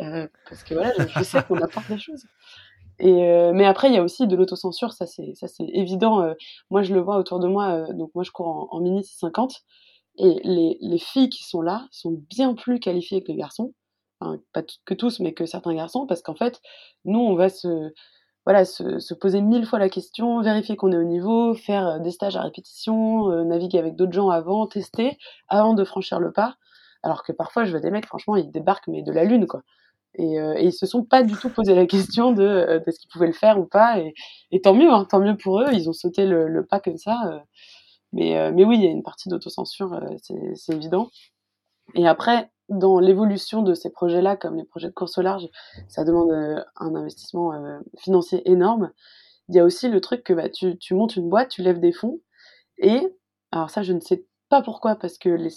Euh, parce que voilà, je, sais qu'on apporte des choses. Et euh, mais après, il y a aussi de l'autocensure, ça c'est ça c'est évident. moi, je le vois autour de moi. donc moi, je cours en, en mini 50 et les, les, filles qui sont là sont bien plus qualifiées que les garçons. Enfin, pas que tous, mais que certains garçons, parce qu'en fait, nous, on va se voilà se, se, poser mille fois la question, vérifier qu'on est au niveau, faire des stages à répétition, naviguer avec d'autres gens avant, tester avant de franchir le pas. Alors que parfois, je vois des mecs, franchement, ils débarquent, mais de la lune, quoi. Et, euh, et ils se sont pas du tout posé la question de, euh, ce qu'ils pouvaient le faire ou pas. Et, tant mieux, hein, tant mieux pour eux. Ils ont sauté le pas comme ça. Euh. Mais, euh, oui, il y a une partie d'autocensure, c'est évident. Et après, dans l'évolution de ces projets-là, comme les projets de course au large, ça demande un investissement financier énorme. Il y a aussi le truc que bah, tu, tu montes une boîte, tu lèves des fonds. Et, alors ça, je ne sais pas pourquoi, parce que les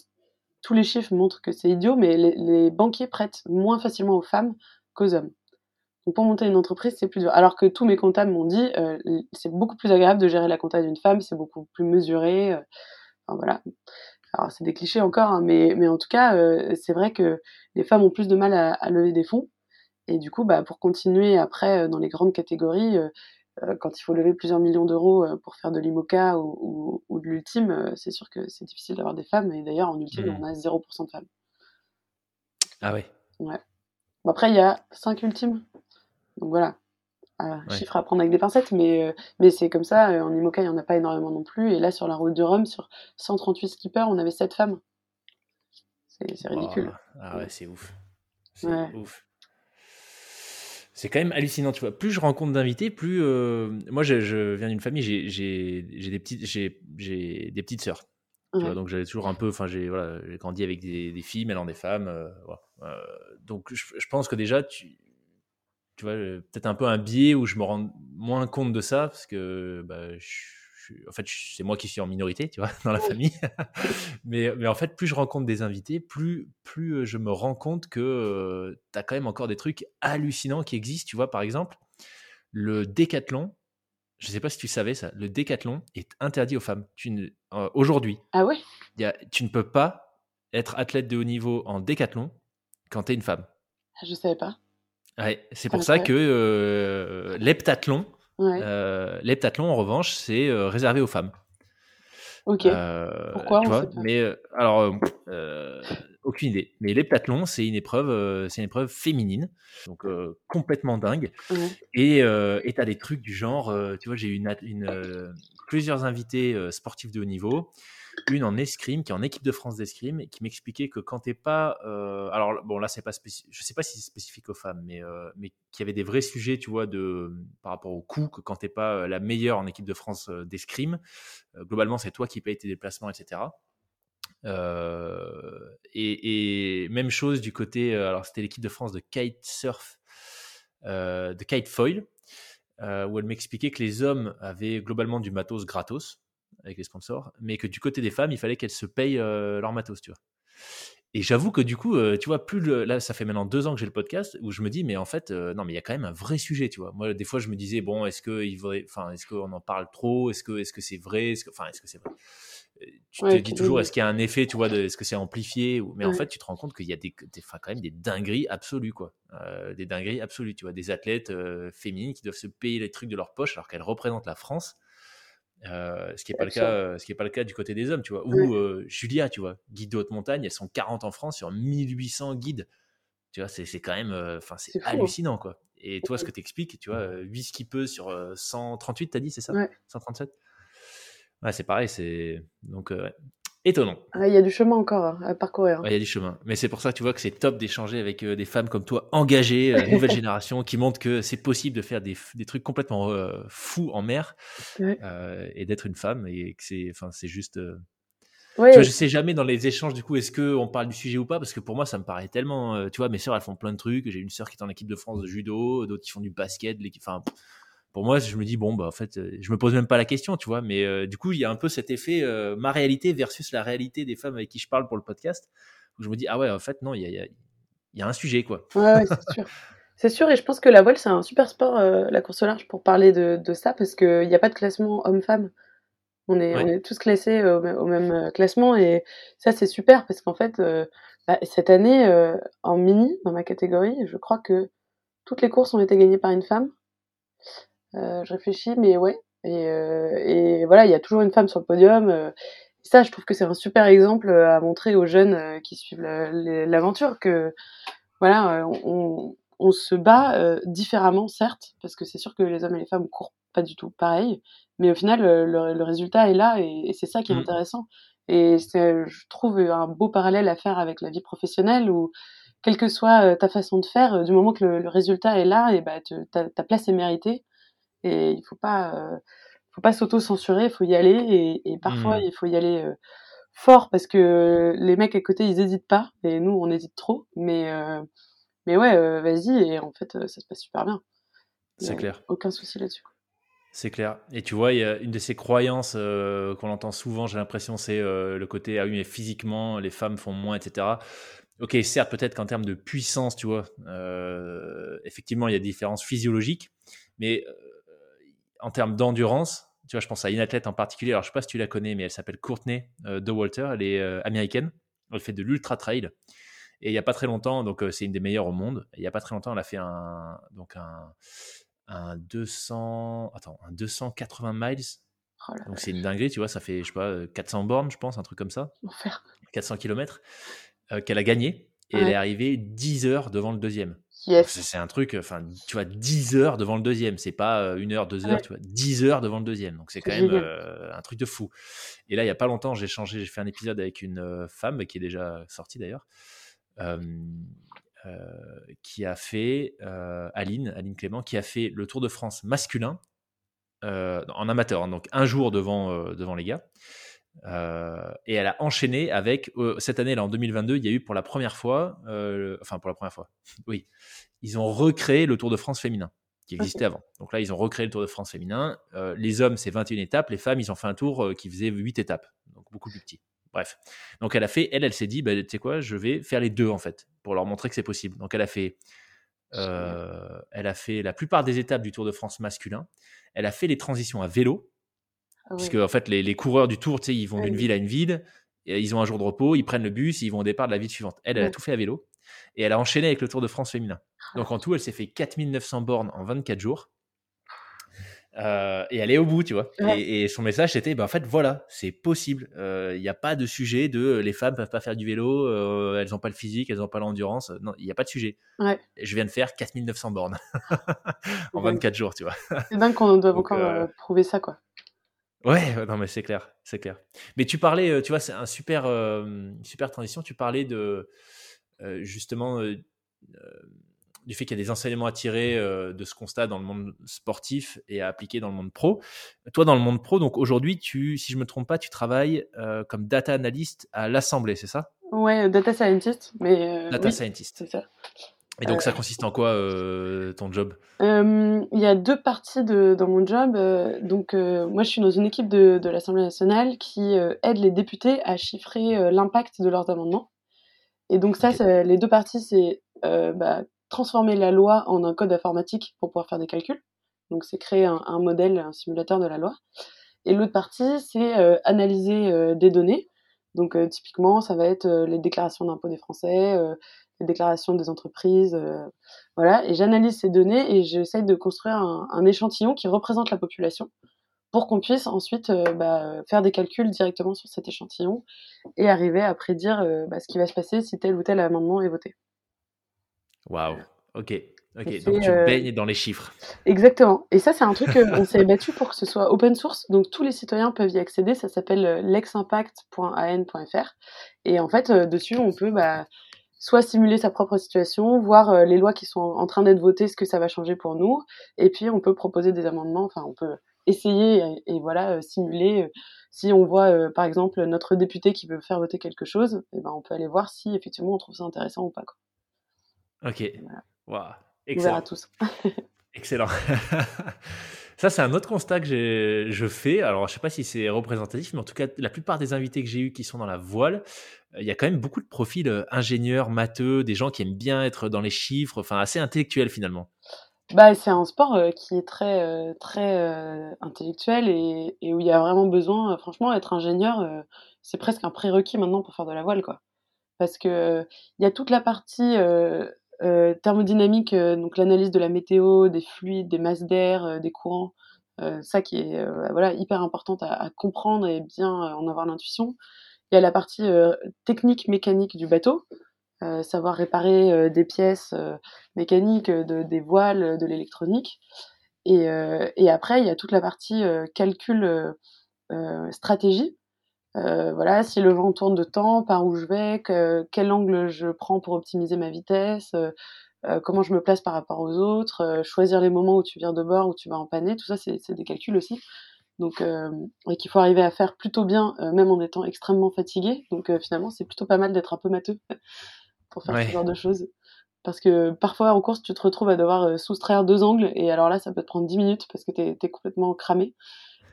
tous les chiffres montrent que c'est idiot, mais les, banquiers prêtent moins facilement aux femmes qu'aux hommes. Donc pour monter une entreprise, c'est plus dur. Alors que tous mes comptables m'ont dit, euh, c'est beaucoup plus agréable de gérer la compta d'une femme, c'est beaucoup plus mesuré. Euh, enfin voilà. Alors c'est des clichés encore, hein, mais, mais en tout cas, euh, c'est vrai que les femmes ont plus de mal à, à lever des fonds. Et du coup, bah, pour continuer après dans les grandes catégories, quand il faut lever plusieurs millions d'euros pour faire de l'IMOCA ou, de l'ultime, c'est sûr que c'est difficile d'avoir des femmes. Et d'ailleurs, en ultime, hmm. on a 0% de femmes. Ah oui Ouais. après, il y a 5 ultimes. Donc voilà. Chiffre à prendre avec des pincettes, mais, mais c'est comme ça. En IMOCA, il n'y en a pas énormément non plus. Et là, sur la route du Rhum, sur 138 skippers, on avait 7 femmes. C'est ridicule. Ah ouais, c'est ouf. C'est ouf c'est quand même hallucinant, tu vois. Plus je rencontre d'invités, plus euh, moi je, viens d'une famille, j'ai des petites j'ai des petites sœurs. donc j'avais toujours un peu, enfin j'ai voilà, j'ai grandi avec des, filles mêlant des femmes. Euh, euh, donc je, pense que déjà tu tu vois peut-être un peu un biais où je me rends moins compte de ça parce que bah, je, en fait, c'est moi qui suis en minorité, tu vois, dans la famille. mais, mais en fait, plus je rencontre des invités, plus, plus je me rends compte que tu as quand même encore des trucs hallucinants qui existent. Tu vois, par exemple, le décathlon, je ne sais pas si tu savais ça, le décathlon est interdit aux femmes. Aujourd'hui. Ah ouais? Tu ne peux pas être athlète de haut niveau en décathlon quand tu es une femme. Ah, je ne savais pas. Ouais, c'est pour ça que euh, l'heptathlon, euh, l'heptathlon, en revanche, c'est euh, réservé aux femmes. Ok. Euh, Pourquoi tu vois, Mais alors, aucune idée. Mais l'heptathlon, c'est une épreuve, c'est une épreuve féminine, donc complètement dingue. Et tu as des trucs du genre, tu vois, j'ai eu une, une plusieurs invités sportifs de haut niveau une en escrime, qui est en équipe de France d'escrime, et qui m'expliquait que quand t'es pas. Euh, alors, bon, là, c'est pas je sais pas si c'est spécifique aux femmes, mais, euh, mais qu'il avait des vrais sujets, tu vois, de, par rapport au coût, que quand t'es pas euh, la meilleure en équipe de France d'escrime, globalement, c'est toi qui payes tes déplacements, etc. Et, même chose du côté. alors, c'était l'équipe de France de kitesurf, de kitefoil, où elle m'expliquait que les hommes avaient globalement du matos gratos avec les sponsors, mais que du côté des femmes, il fallait qu'elles se payent euh, leur matos, tu vois. Et j'avoue que du coup, euh, tu vois, plus là, ça fait maintenant deux ans que j'ai le podcast où je me dis, mais en fait, euh, non, mais il y a quand même un vrai sujet, tu vois. Moi, des fois, je me disais, bon, est-ce que il enfin, est-ce qu'on en parle trop, est-ce que, est-ce que c'est vrai, est-ce que, enfin, est-ce que c'est vrai? Tu te dis toujours, est-ce qu'il y a un effet, tu vois, est-ce que c'est amplifié, mais en fait, tu te rends compte qu'il y a des, des quand même des dingueries absolues, quoi. des dingueries absolues, tu vois, des athlètes féminines qui doivent se payer les trucs de leur poche alors qu'elles représentent la France euh, ce qui n'est pas, le cas, euh, ce qui est pas le cas du côté des hommes, tu vois. Ou euh, Julia, tu vois, guide de haute montagne, elles sont 40 en France sur 1800 guides. Tu vois, c'est quand même, enfin, c'est hein. hallucinant, quoi. Et toi, ce que tu expliques, tu vois, 8 skippeuses sur 138, t'as dit, c'est ça? 137 Ouais, c'est pareil, c'est. Donc, étonnant. Ah, il y a du chemin encore hein, à parcourir. Il y a du chemin. Mais c'est pour ça que tu vois que c'est top d'échanger avec euh, des femmes comme toi, engagées, euh, nouvelle génération, qui montrent que c'est possible de faire des, des trucs complètement euh, fous en mer et d'être une femme et que c'est, enfin, c'est juste. Ouais. Tu vois, je sais jamais dans les échanges du coup est-ce que on parle du sujet ou pas parce que pour moi ça me paraît tellement tu vois mes sœurs elles font plein de trucs j'ai une sœur qui est en équipe de France de judo d'autres qui font du basket l'équipe enfin pour moi, je me dis, bon, bah, en fait, euh, je me pose même pas la question, tu vois. Mais euh, du coup, il y a un peu cet effet, euh, ma réalité versus la réalité des femmes avec qui je parle pour le podcast, où je me dis, ah ouais, en fait, non, il y a, y a, un sujet, quoi. Ouais, c'est sûr. C'est sûr, et je pense que la voile, c'est un super sport, la course au large, pour parler de, de ça, parce qu'il n'y a pas de classement homme-femme. On est, on est tous classés au, même classement, et ça, c'est super, parce qu'en fait, bah, cette année, en mini, dans ma catégorie, je crois que toutes les courses ont été gagnées par une femme. Euh, je réfléchis, mais ouais. Et, euh, et voilà, il y a toujours une femme sur le podium. Euh, ça, je trouve que c'est un super exemple à montrer aux jeunes qui suivent l'aventure que voilà, on, on se bat différemment, certes, parce que c'est sûr que les hommes et les femmes courent pas du tout pareil, mais au final, le, le résultat est là et, c'est ça qui est mmh. intéressant. Et c'est, je trouve, un beau parallèle à faire avec la vie professionnelle où, quelle que soit ta façon de faire, du moment que le, résultat est là, et bah, ta, ta place est méritée. Et il faut pas, euh, faut pas s'auto-censurer, il faut y aller. Et, parfois, mmh. il faut y aller euh, fort parce que les mecs à côté, ils hésitent pas. Et nous, on hésite trop. Mais, euh, mais ouais, vas-y. Et en fait, ça se passe super bien. C'est clair. Aucun souci là-dessus. C'est clair. Et tu vois, il y a une de ces croyances qu'on entend souvent, j'ai l'impression, c'est le côté ah oui, mais physiquement, les femmes font moins, etc. Ok, certes, peut-être qu'en termes de puissance, tu vois, effectivement, il y a des différences physiologiques, mais en termes d'endurance, tu vois, je pense à une athlète en particulier, alors je ne sais pas si tu la connais, mais elle s'appelle Courtney euh, de Walter, elle est euh, américaine, elle fait de l'ultra trail. Et il n'y a pas très longtemps, donc euh, c'est une des meilleures au monde, il n'y a pas très longtemps, elle a fait un, donc un, un 200, attends, un 280 miles. Oh donc c'est une dinguerie, tu vois, ça fait, je sais pas, 400 bornes, je pense, un truc comme ça. 400 km, qu'elle a gagné. Et elle est arrivée 10 heures devant le deuxième. C'est un truc, enfin, tu vois, 10 heure devant le deuxième. C'est pas euh, une heure, deux heures, tu vois, 10 heures devant le deuxième. Donc c'est quand même euh, un truc de fou. Et là, il y a pas longtemps, j'ai changé, j'ai fait un épisode avec une euh, femme qui est déjà sortie d'ailleurs, qui a fait Aline, Aline Clément, qui a fait le Tour de France masculin en amateur, hein, donc un jour devant devant les gars. Et elle a enchaîné avec cette année là en 2022 il y a eu pour la première fois enfin pour la première fois oui ils ont recréé le Tour de France féminin. qui existait avant. Donc là, ils ont recréé le Tour de France féminin. Euh, les hommes, c'est 21 étapes. Les femmes, ils ont fait un tour euh, qui faisait 8 étapes. Donc beaucoup plus petit. Bref. Donc elle a fait, elle, elle s'est dit, bah, tu sais quoi, je vais faire les deux en fait, pour leur montrer que c'est possible. Donc elle a fait, euh, elle a fait la plupart des étapes du Tour de France masculin. Elle a fait les transitions à vélo, ah puisque en fait les, coureurs du Tour, tu sais, ils vont d'une ville à une ville, et ils ont un jour de repos, ils prennent le bus, ils vont au départ de la ville suivante. Elle, elle a tout fait à vélo, et elle a enchaîné avec le Tour de France féminin. Ah. Donc en tout, elle s'est fait 4900 bornes en 24 jours. Euh, et elle est au bout, tu vois. Et, son message, c'était, ben, en fait, voilà, c'est possible. Il euh, n'y a pas de sujet de euh, les femmes peuvent pas faire du vélo, elles n'ont pas le physique, elles n'ont pas l'endurance. Non, il n'y a pas de sujet. Je viens de faire 4900 bornes en 24 jours, tu vois. C'est dingue qu'on doit encore prouver ça, quoi. Ouais, non, mais c'est clair, c'est clair. Mais tu parlais, tu vois, c'est un super, super transition. Tu parlais de, justement, du fait qu'il y a des enseignements à tirer euh, de ce constat dans le monde sportif et à appliquer dans le monde pro. Toi, dans le monde pro, donc aujourd'hui, tu, si je me trompe pas, tu travailles euh, comme data analyst à l'Assemblée, c'est ça? Ouais, data scientist, mais euh, data scientist. C'est ça. Et donc, ça consiste en quoi ton job? Il y a deux parties de, dans mon job. donc, moi, je suis dans une équipe de, de l'Assemblée nationale qui aide les députés à chiffrer l'impact de leurs amendements. Et donc, ça, les deux parties, c'est bah, transformer la loi en un code informatique pour pouvoir faire des calculs. Donc c'est créer un, modèle, un simulateur de la loi. Et l'autre partie, c'est euh, analyser euh, des données. Donc euh, typiquement, ça va être les déclarations d'impôts des Français, les déclarations des entreprises, voilà. Et j'analyse ces données et j'essaye de construire un, échantillon qui représente la population pour qu'on puisse ensuite bah, faire des calculs directement sur cet échantillon et arriver à prédire bah, ce qui va se passer si tel ou tel amendement est voté. Waouh, ok. Ok, donc tu euh, baignes dans les chiffres. Exactement. Et ça, c'est un truc qu'on s'est battu pour que ce soit open source. Donc tous les citoyens peuvent y accéder. Ça s'appelle euh, leximpact.an.fr. Et en fait, euh, dessus, on peut bah, soit simuler sa propre situation, voir les lois qui sont en train d'être votées, ce que ça va changer pour nous. Et puis, on peut proposer des amendements. Enfin, on peut essayer et, voilà, simuler. Si on voit, par exemple, notre député qui veut faire voter quelque chose, eh ben, on peut aller voir si effectivement on trouve ça intéressant ou pas. Quoi. Ok. Excellent. à tous. Excellent. Ça, c'est un autre constat que je fais. Alors, je ne sais pas si c'est représentatif, mais en tout cas, la plupart des invités que j'ai eus qui sont dans la voile, euh, il y a quand même beaucoup de profils euh, ingénieurs, matheux, des gens qui aiment bien être dans les chiffres, enfin, assez intellectuels finalement. Bah, c'est un sport euh, qui est très, très intellectuel et, et, où il y a vraiment besoin, franchement, être ingénieur, c'est presque un prérequis maintenant pour faire de la voile, quoi. Parce que il y a toute la partie thermodynamique, euh, donc l'analyse de la météo, des fluides, des masses d'air, euh, des courants, ça qui est voilà hyper importante à, comprendre et bien en avoir l'intuition. Il y a la partie technique mécanique du bateau, savoir réparer des pièces mécaniques, de, des voiles, de l'électronique. Et, après, il y a toute la partie calcul stratégie, euh, voilà, si le vent tourne de temps, par où je vais, quel angle je prends pour optimiser ma vitesse, euh, euh, comment je me place par rapport aux autres, choisir les moments où tu viens de bord, où tu vas en panner, tout ça c'est des calculs aussi. Donc, et qu'il faut arriver à faire plutôt bien, même en étant extrêmement fatigué. Donc finalement, c'est plutôt pas mal d'être un peu matheux pour faire ce genre de choses. Parce que parfois en course, tu te retrouves à devoir soustraire deux angles, et alors là, ça peut te prendre 10 minutes parce que tu es, complètement cramé.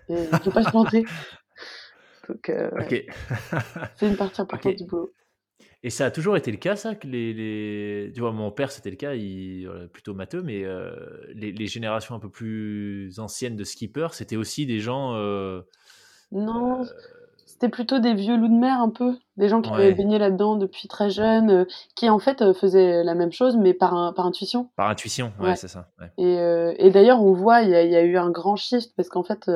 Et il faut pas se planter. Euh, c'est une partie importante du boulot. Et ça a toujours été le cas, ça que les, les... Tu vois, mon père, c'était le cas, il plutôt matheux, mais euh, les, générations un peu plus anciennes de skippers, c'était aussi des gens. Euh, non, c'était plutôt des vieux loups de mer un peu, des gens qui avaient baigné là-dedans depuis très jeune, euh, qui en fait euh, faisaient la même chose mais par, par intuition. Par intuition, ouais, c'est ça. Et, euh, et d'ailleurs on voit, il y, y, a eu un grand shift parce qu'en fait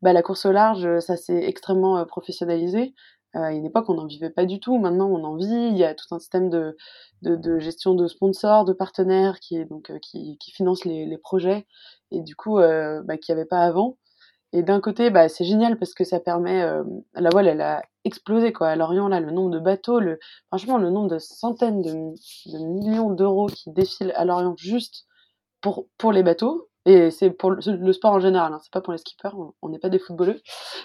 bah, la course au large, ça s'est extrêmement professionnalisé. à une époque on n'en vivait pas du tout, maintenant on en vit, il y a tout un système de, de, de gestion de sponsors, de partenaires qui, est, donc, qui, qui finance les, les projets et du coup bah, qu'il n'y avait pas avant. Et d'un côté, bah, c'est génial parce que ça permet. Euh, la voile, elle a explosé quoi. À Lorient, là, le nombre de bateaux, le, franchement, le nombre de centaines de, millions d'euros qui défilent à Lorient juste pour, pour les bateaux, Et c'est pour le, sport en général, hein. c'est pas pour les skippers, on n'est pas des footballeurs.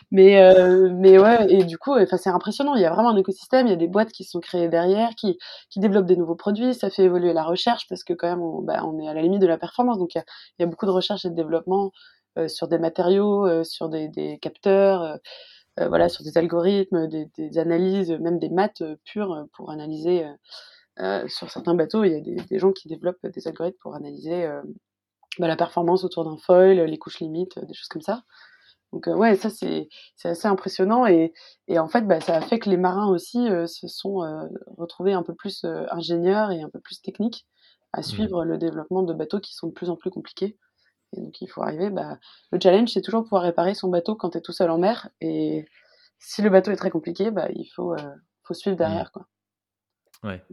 Mais, euh, mais ouais, et du coup, c'est impressionnant. Il y a vraiment un écosystème, il y a des boîtes qui sont créées derrière, qui, qui développent des nouveaux produits. Ça fait évoluer la recherche parce que quand même, on, bah, est à la limite de la performance. Donc il y a, beaucoup de recherche et de développement sur des matériaux, euh, sur des, des capteurs. voilà, sur des algorithmes, des, des, analyses, même des maths pures pour analyser sur certains bateaux. Il y a des, des, gens qui développent des algorithmes pour analyser bah, la performance autour d'un foil, les couches limites, des choses comme ça. Donc euh, ouais, ça c'est assez impressionnant et, et en fait bah, ça a fait que les marins aussi euh, se sont euh, retrouvés un peu plus ingénieurs et un peu plus techniques à mmh. suivre le développement de bateaux qui sont de plus en plus compliqués. Et donc il faut arriver. Bah, le challenge c'est toujours pouvoir réparer son bateau quand tu es tout seul en mer et si le bateau est très compliqué, bah, il faut, faut suivre mmh. derrière quoi. Ouais.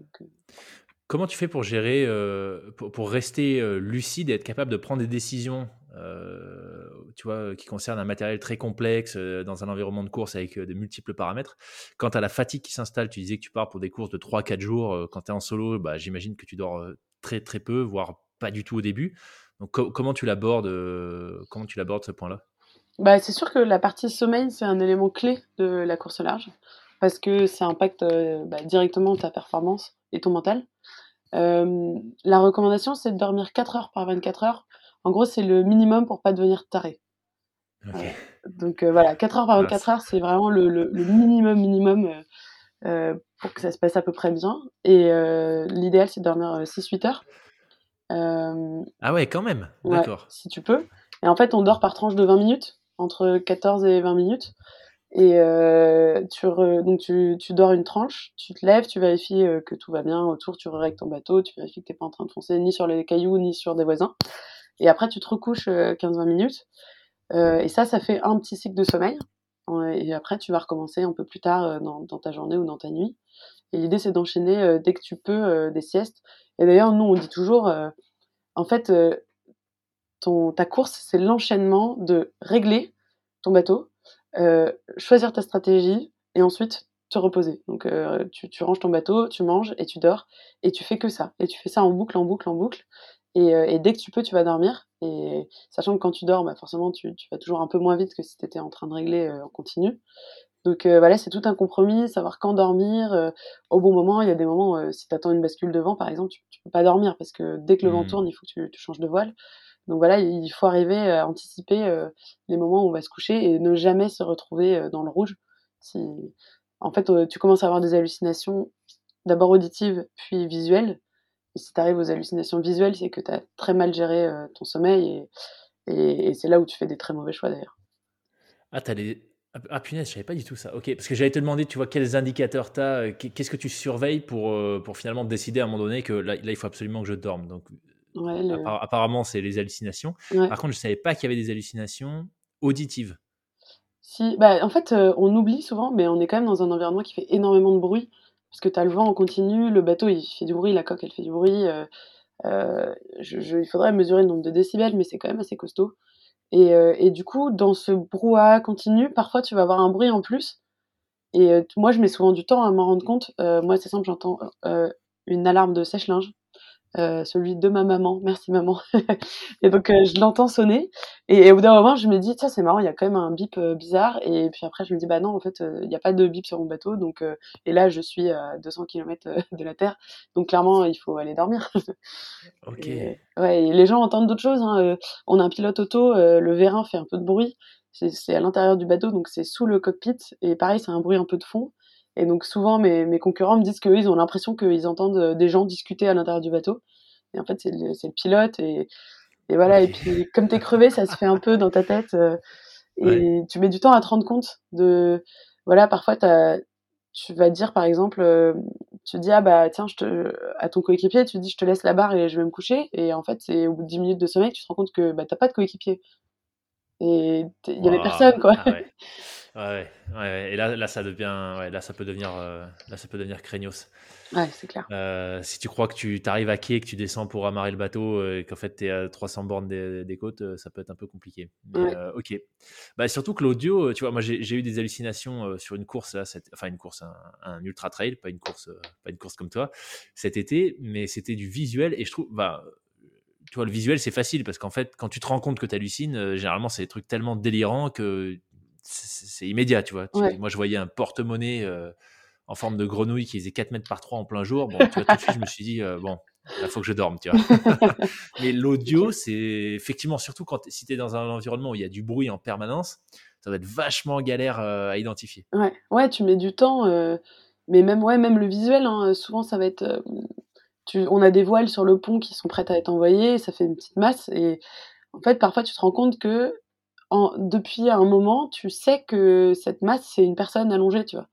Comment tu fais pour gérer, euh, pour, rester euh, lucide et être capable de prendre des décisions, euh, tu vois, qui concernent un matériel très complexe dans un environnement de course avec de multiples paramètres? Quant à la fatigue qui s'installe, tu disais que tu pars pour des courses de 3-4 jours. quand tu es en solo, bah, j'imagine que tu dors très très peu, voire pas du tout au début. Donc comment tu l'abordes, comment tu l'abordes ce point-là? Bah, c'est sûr que la partie sommeil c'est un élément clé de la course large parce que ça impacte bah, directement ta performance et ton mental. Euh, la recommandation, c'est de dormir 4 heures par 24 heures. En gros, c'est le minimum pour pas devenir taré. donc euh, voilà, 4 heures par 24 heures, c'est vraiment le, le, minimum minimum euh, pour que ça se passe à peu près bien. Et l'idéal, c'est de dormir 6-8 heures. Ah ouais, quand même. D'accord. si tu peux. Et en fait, on dort par tranche de 20 minutes, entre 14 et 20 minutes. Et euh, tu, donc tu, tu, dors une tranche, tu te lèves, tu vérifies euh, que tout va bien autour, tu règles ton bateau, tu vérifies que tu n'es pas en train de foncer ni sur les cailloux ni sur des voisins. Et après, tu te recouches 15-20 euh, minutes. Euh, et ça, ça fait un petit cycle de sommeil. Et après, tu vas recommencer un peu plus tard dans, dans ta journée ou dans ta nuit. Et l'idée, c'est d'enchaîner dès que tu peux des siestes. Et d'ailleurs, nous, on dit toujours, en fait, ton, ta course, c'est l'enchaînement de régler ton bateau, euh, choisir ta stratégie et ensuite te reposer. Donc euh, tu, ranges ton bateau, tu manges et tu dors et tu fais que ça. Et tu fais ça en boucle, en boucle, en boucle. Et, euh, dès que tu peux, tu vas dormir. Et sachant que quand tu dors, bah forcément, tu, tu, vas toujours un peu moins vite que si tu étais en train de régler en continu. Donc voilà, c'est tout un compromis, savoir quand dormir au bon moment. Il y a des moments, si tu attends une bascule de vent, par exemple, tu, tu peux pas dormir parce que dès que le vent mmh. tourne, il faut que tu, tu changes de voile. Donc voilà, il faut arriver à anticiper euh, les moments où on va se coucher et ne jamais se retrouver euh, dans le rouge. Si, en fait, euh, tu commences à avoir des hallucinations, d'abord auditives, puis visuelles. Et si tu arrives aux hallucinations visuelles, c'est que tu as très mal géré ton sommeil et, et, c'est là où tu fais des très mauvais choix d'ailleurs. Ah, t'as des... Ah punaise, je savais pas du tout ça. Ok, parce que j'allais te demander, tu vois, quels indicateurs tu as, qu'est-ce que tu surveilles pour, pour finalement décider à un moment donné que là, là, il faut absolument que je dorme. Donc apparemment, c'est les hallucinations. Par contre, je ne savais pas qu'il y avait des hallucinations auditives. Si, bah, en fait, euh, on oublie souvent, mais on est quand même dans un environnement qui fait énormément de bruit. Parce que tu as le vent en continu, le bateau il fait du bruit, la coque elle fait du bruit. Euh, euh, il faudrait mesurer le nombre de décibels, mais c'est quand même assez costaud. Et, et, du coup, dans ce brouhaha continu, parfois tu vas avoir un bruit en plus. Et moi, je mets souvent du temps à m'en rendre compte. moi, c'est simple, j'entends une alarme de sèche-linge euh, celui de ma maman, merci maman. et donc euh, je l'entends sonner et, au bout d'un moment je me dis ça c'est marrant, il y a quand même un bip euh, bizarre et puis après je me dis bah non en fait il n'y a pas de bip sur mon bateau donc et là je suis à 200 km de la terre donc clairement il faut aller dormir. ok. ouais, et les gens entendent d'autres choses. Hein. on a un pilote auto, le vérin fait un peu de bruit, c'est à l'intérieur du bateau donc c'est sous le cockpit et pareil c'est un bruit un peu de fond. Et donc souvent, mes, mes concurrents me disent qu'eux, ils ont l'impression qu'ils entendent euh, des gens discuter à l'intérieur du bateau. Et en fait, c'est le, le, pilote. Et, et voilà. Et puis, comme t'es crevé, ça se fait un peu dans ta tête. Euh, et tu mets du temps à te rendre compte de... Voilà, parfois, tu vas dire, par exemple, euh, tu dis, ah bah tiens, je te... à ton coéquipier, tu dis, je te laisse la barre et je vais me coucher. Et en fait, c'est au bout de 10 minutes de sommeil tu te rends compte que bah, t'as pas de coéquipier. Et il y avait personne, quoi. Ah Ouais, ouais, et là, là, ça devient, ouais, là, ça peut devenir, euh, là, ça peut devenir craignos. Ouais, c'est clair. Euh, si tu crois que tu arrives à quai, que tu descends pour amarrer le bateau euh, et qu'en fait tu es à 300 bornes des, des, côtes, ça peut être un peu compliqué. ok. Bah, surtout que l'audio, tu vois, moi j'ai eu des hallucinations sur une course, là, enfin une course, un, ultra trail, pas une course, pas une course comme toi, cet été, mais c'était du visuel et je trouve, bah, tu vois, le visuel, c'est facile parce qu'en fait, quand tu te rends compte que tu hallucines, généralement, c'est des trucs tellement délirants que c'est immédiat, tu vois. Moi, je voyais un porte-monnaie en forme de grenouille qui faisait 4 mètres par 3 en plein jour. Bon, tu vois, tout de suite, je me suis dit, bon, il faut que je dorme, tu vois. Mais l'audio, c'est effectivement, surtout quand si tu es dans un environnement où il y a du bruit en permanence, ça va être vachement galère à identifier. Ouais, ouais, tu mets du temps. mais même, ouais, même le visuel, hein, souvent, ça va être. tu, on a des voiles sur le pont qui sont prêtes à être envoyées, ça fait une petite masse. Et en fait, parfois, tu te rends compte que depuis un moment, tu sais que cette masse, c'est une personne allongée, tu vois.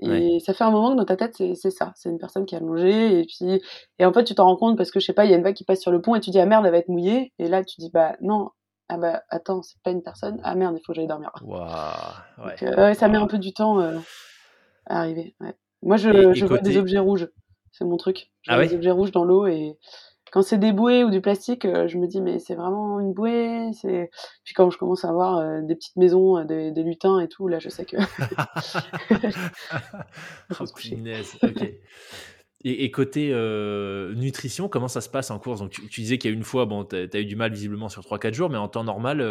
Et ça fait un moment que dans ta tête, c'est ça. C'est une personne qui est allongée. Et puis, et en fait, tu t'en rends compte parce que, je sais pas, il y a une vague qui passe sur le pont et tu dis, ah merde, elle va être mouillée. Et là, tu dis, bah non, ah bah attends, c'est pas une personne. Ah merde, il faut que j'aille dormir. Ouais. ça met un peu du temps euh, à arriver. Moi, je, je vois des objets rouges. C'est mon truc. Je ah vois des objets rouges dans l'eau et quand c'est des bouées ou du plastique, euh, je me dis mais c'est vraiment une bouée. C'est puis quand je commence à avoir euh, des petites maisons, euh, des, des, lutins et tout, là je sais que. oh, ok. Et, côté nutrition, comment ça se passe en course? Donc tu, disais qu'il y a une fois, bon, tu as, eu du mal visiblement sur 3-4 jours, mais en temps normal,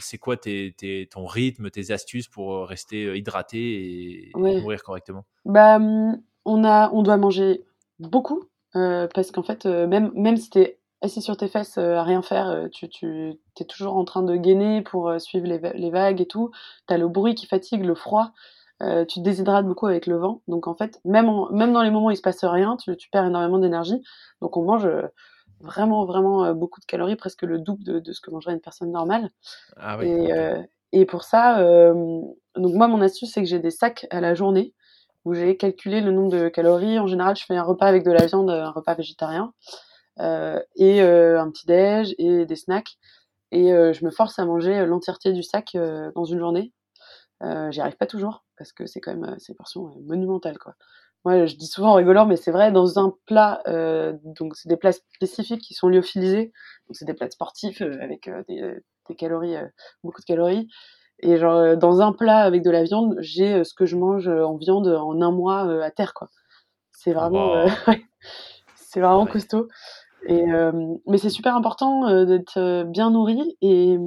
c'est quoi tes, tes, ton rythme, tes astuces pour rester hydraté et, et mourir correctement? Bah, hum, on a, on doit manger beaucoup parce qu'en fait, euh, même, même si t'es assis sur tes fesses euh, à rien faire, tu, tu es toujours en train de gainer pour suivre les, les, vagues et tout. T'as le bruit qui fatigue, le froid. tu te déshydrates beaucoup avec le vent. Donc en fait, même, même dans les moments où il se passe rien, tu, tu perds énormément d'énergie. Donc on mange vraiment, vraiment beaucoup de calories, presque le double de, de ce que mangerait une personne normale. Ah oui, et, et pour ça, donc moi, mon astuce, c'est que j'ai des sacs à la journée où j'ai calculé le nombre de calories. En général, je fais un repas avec de la viande, un repas végétarien, euh, et euh, un petit déj et des snacks. Et euh, je me force à manger l'entièreté du sac euh, dans une journée. Euh, J'y arrive pas toujours parce que c'est quand même ces portions monumentales quoi. Moi, je dis souvent en rigolant, mais c'est vrai, dans un plat, donc c'est des plats spécifiques qui sont lyophilisés, donc c'est des plats sportifs avec des, des, calories, beaucoup de calories. Et genre, euh, dans un plat avec de la viande, j'ai euh, ce que je mange euh, en viande en un mois à terre, quoi. C'est vraiment, c'est vraiment costaud. Et, mais c'est super important d'être bien nourri et,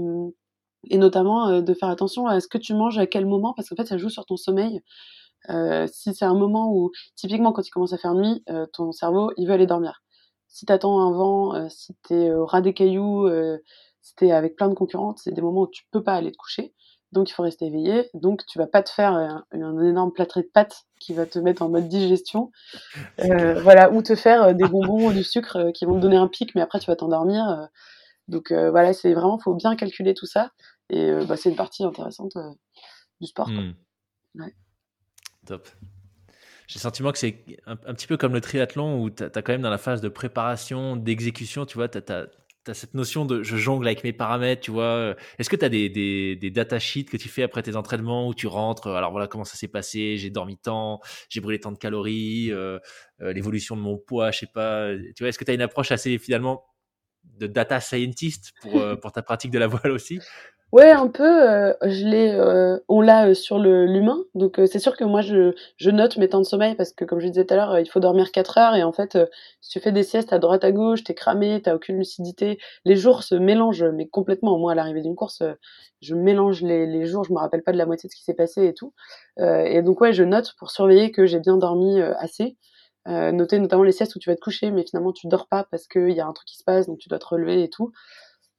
et notamment de faire attention à ce que tu manges à quel moment, parce qu'en fait, ça joue sur ton sommeil. Euh, si c'est un moment où, typiquement, quand il commence à faire nuit, euh, ton cerveau, il veut aller dormir. Si t'attends un vent, euh, si t'es au ras des cailloux, si t'es avec plein de concurrentes, c'est des moments où tu peux pas aller te coucher donc il faut rester éveillé. Donc tu vas pas te faire un, énorme plâtré de pâtes qui va te mettre en mode digestion, euh, voilà, ou te faire euh, des bonbons ou du sucre euh, qui vont te donner un pic, mais après tu vas t'endormir. donc voilà, c'est vraiment faut bien calculer tout ça, et bah, c'est une partie intéressante du sport. Hmm. Top. J'ai le sentiment que c'est un, petit peu comme le triathlon où tu as, quand même dans la phase de préparation, d'exécution, tu vois, tu as, tu as cette notion de je jongle avec mes paramètres, tu vois. Est-ce que tu as des, des, des data sheets que tu fais après tes entraînements où tu rentres, alors voilà comment ça s'est passé, j'ai dormi tant, j'ai brûlé tant de calories, euh, euh, l'évolution de mon poids, je sais pas. Tu vois, est-ce que tu as une approche assez finalement de data scientist pour, euh, pour ta pratique de la voile aussi? Ouais, un peu. Euh, je l'ai, euh, on l'a euh, sur le l'humain. Donc c'est sûr que moi je, je note mes temps de sommeil parce que comme je disais tout à l'heure, il faut dormir 4 heures et en fait si tu fais des siestes à droite à gauche, t'es cramé, t'as aucune lucidité. Les jours se mélangent mais complètement. Moi à l'arrivée d'une course, je mélange les, les jours, je me rappelle pas de la moitié de ce qui s'est passé et tout. et donc ouais, je note pour surveiller que j'ai bien dormi assez. noter notamment les siestes où tu vas te coucher mais finalement tu dors pas parce qu'il y a un truc qui se passe donc tu dois te relever et tout.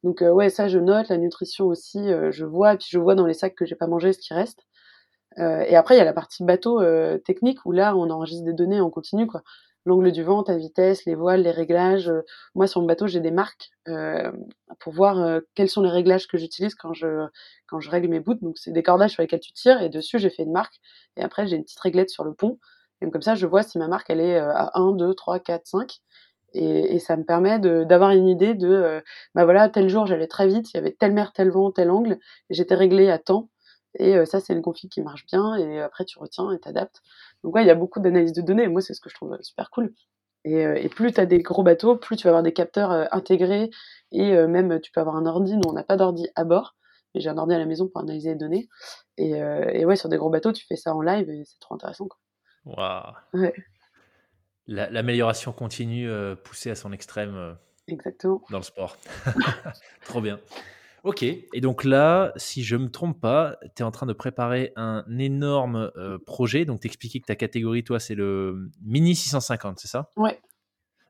Donc euh, ouais, ça je note, la nutrition aussi, euh, je vois, et puis je vois dans les sacs que j'ai pas mangé ce qui reste. Euh, et après il y a la partie bateau technique où là on enregistre des données en continu quoi. L'angle du vent, ta vitesse, les voiles, les réglages. moi sur mon bateau j'ai des marques pour voir quels sont les réglages que j'utilise quand je quand je règle mes bouts. Donc c'est des cordages sur lesquels tu tires et dessus j'ai fait une marque et après j'ai une petite réglette sur le pont. Et comme ça je vois si ma marque elle est à 1, 2, 3, 4, 5 et, et, ça me permet d'avoir une idée de, euh, bah voilà, tel jour j'allais très vite, il y avait telle mer, tel vent, tel angle, et j'étais réglé à temps. Et euh, ça, c'est une config qui marche bien, et après tu retiens et t'adaptes. Donc ouais, il y a beaucoup d'analyse de données, moi c'est ce que je trouve super cool. Et, euh, et plus tu as des gros bateaux, plus tu vas avoir des capteurs intégrés, et même tu peux avoir un ordi, nous on n'a pas d'ordi à bord, mais j'ai un ordi à la maison pour analyser les données. Et, et, ouais, sur des gros bateaux, tu fais ça en live, et c'est trop intéressant. Quoi. Ouais l'amélioration continue euh, poussée à son extrême. Euh, Exactement. Dans le sport. Trop bien. Ok, et donc là, si je me trompe pas, tu es en train de préparer un énorme euh, projet. Donc, t'expliquais que ta catégorie, toi, c'est le Mini 650, c'est ça? Ouais.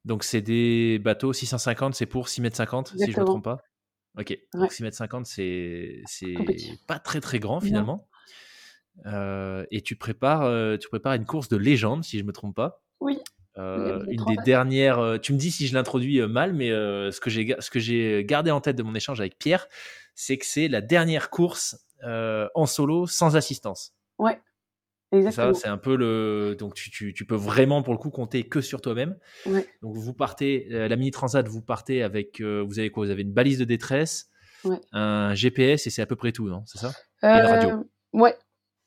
Donc, c'est des bateaux 650, c'est pour 6 mètres 50, si je ne me trompe pas? Ok, donc 6 mètres 50, c'est pas très très grand finalement. Euh, et tu prépares, euh, tu prépares une course de légende, si je ne me trompe pas. Oui. Une des dernières. tu me dis si je l'introduis mal, mais ce que j'ai ce que j'ai gardé en tête de mon échange avec Pierre, c'est que c'est la dernière course en solo sans assistance. Ouais. Exactement. Ça, c'est un peu le. Donc, tu, tu, tu, peux vraiment, pour le coup, compter que sur toi-même. Ouais. Donc, vous partez, la Mini Transat, vous partez avec. vous avez quoi? Vous avez une balise de détresse, ouais. un GPS, et c'est à peu près tout, non C'est ça? Et une radio. Ouais.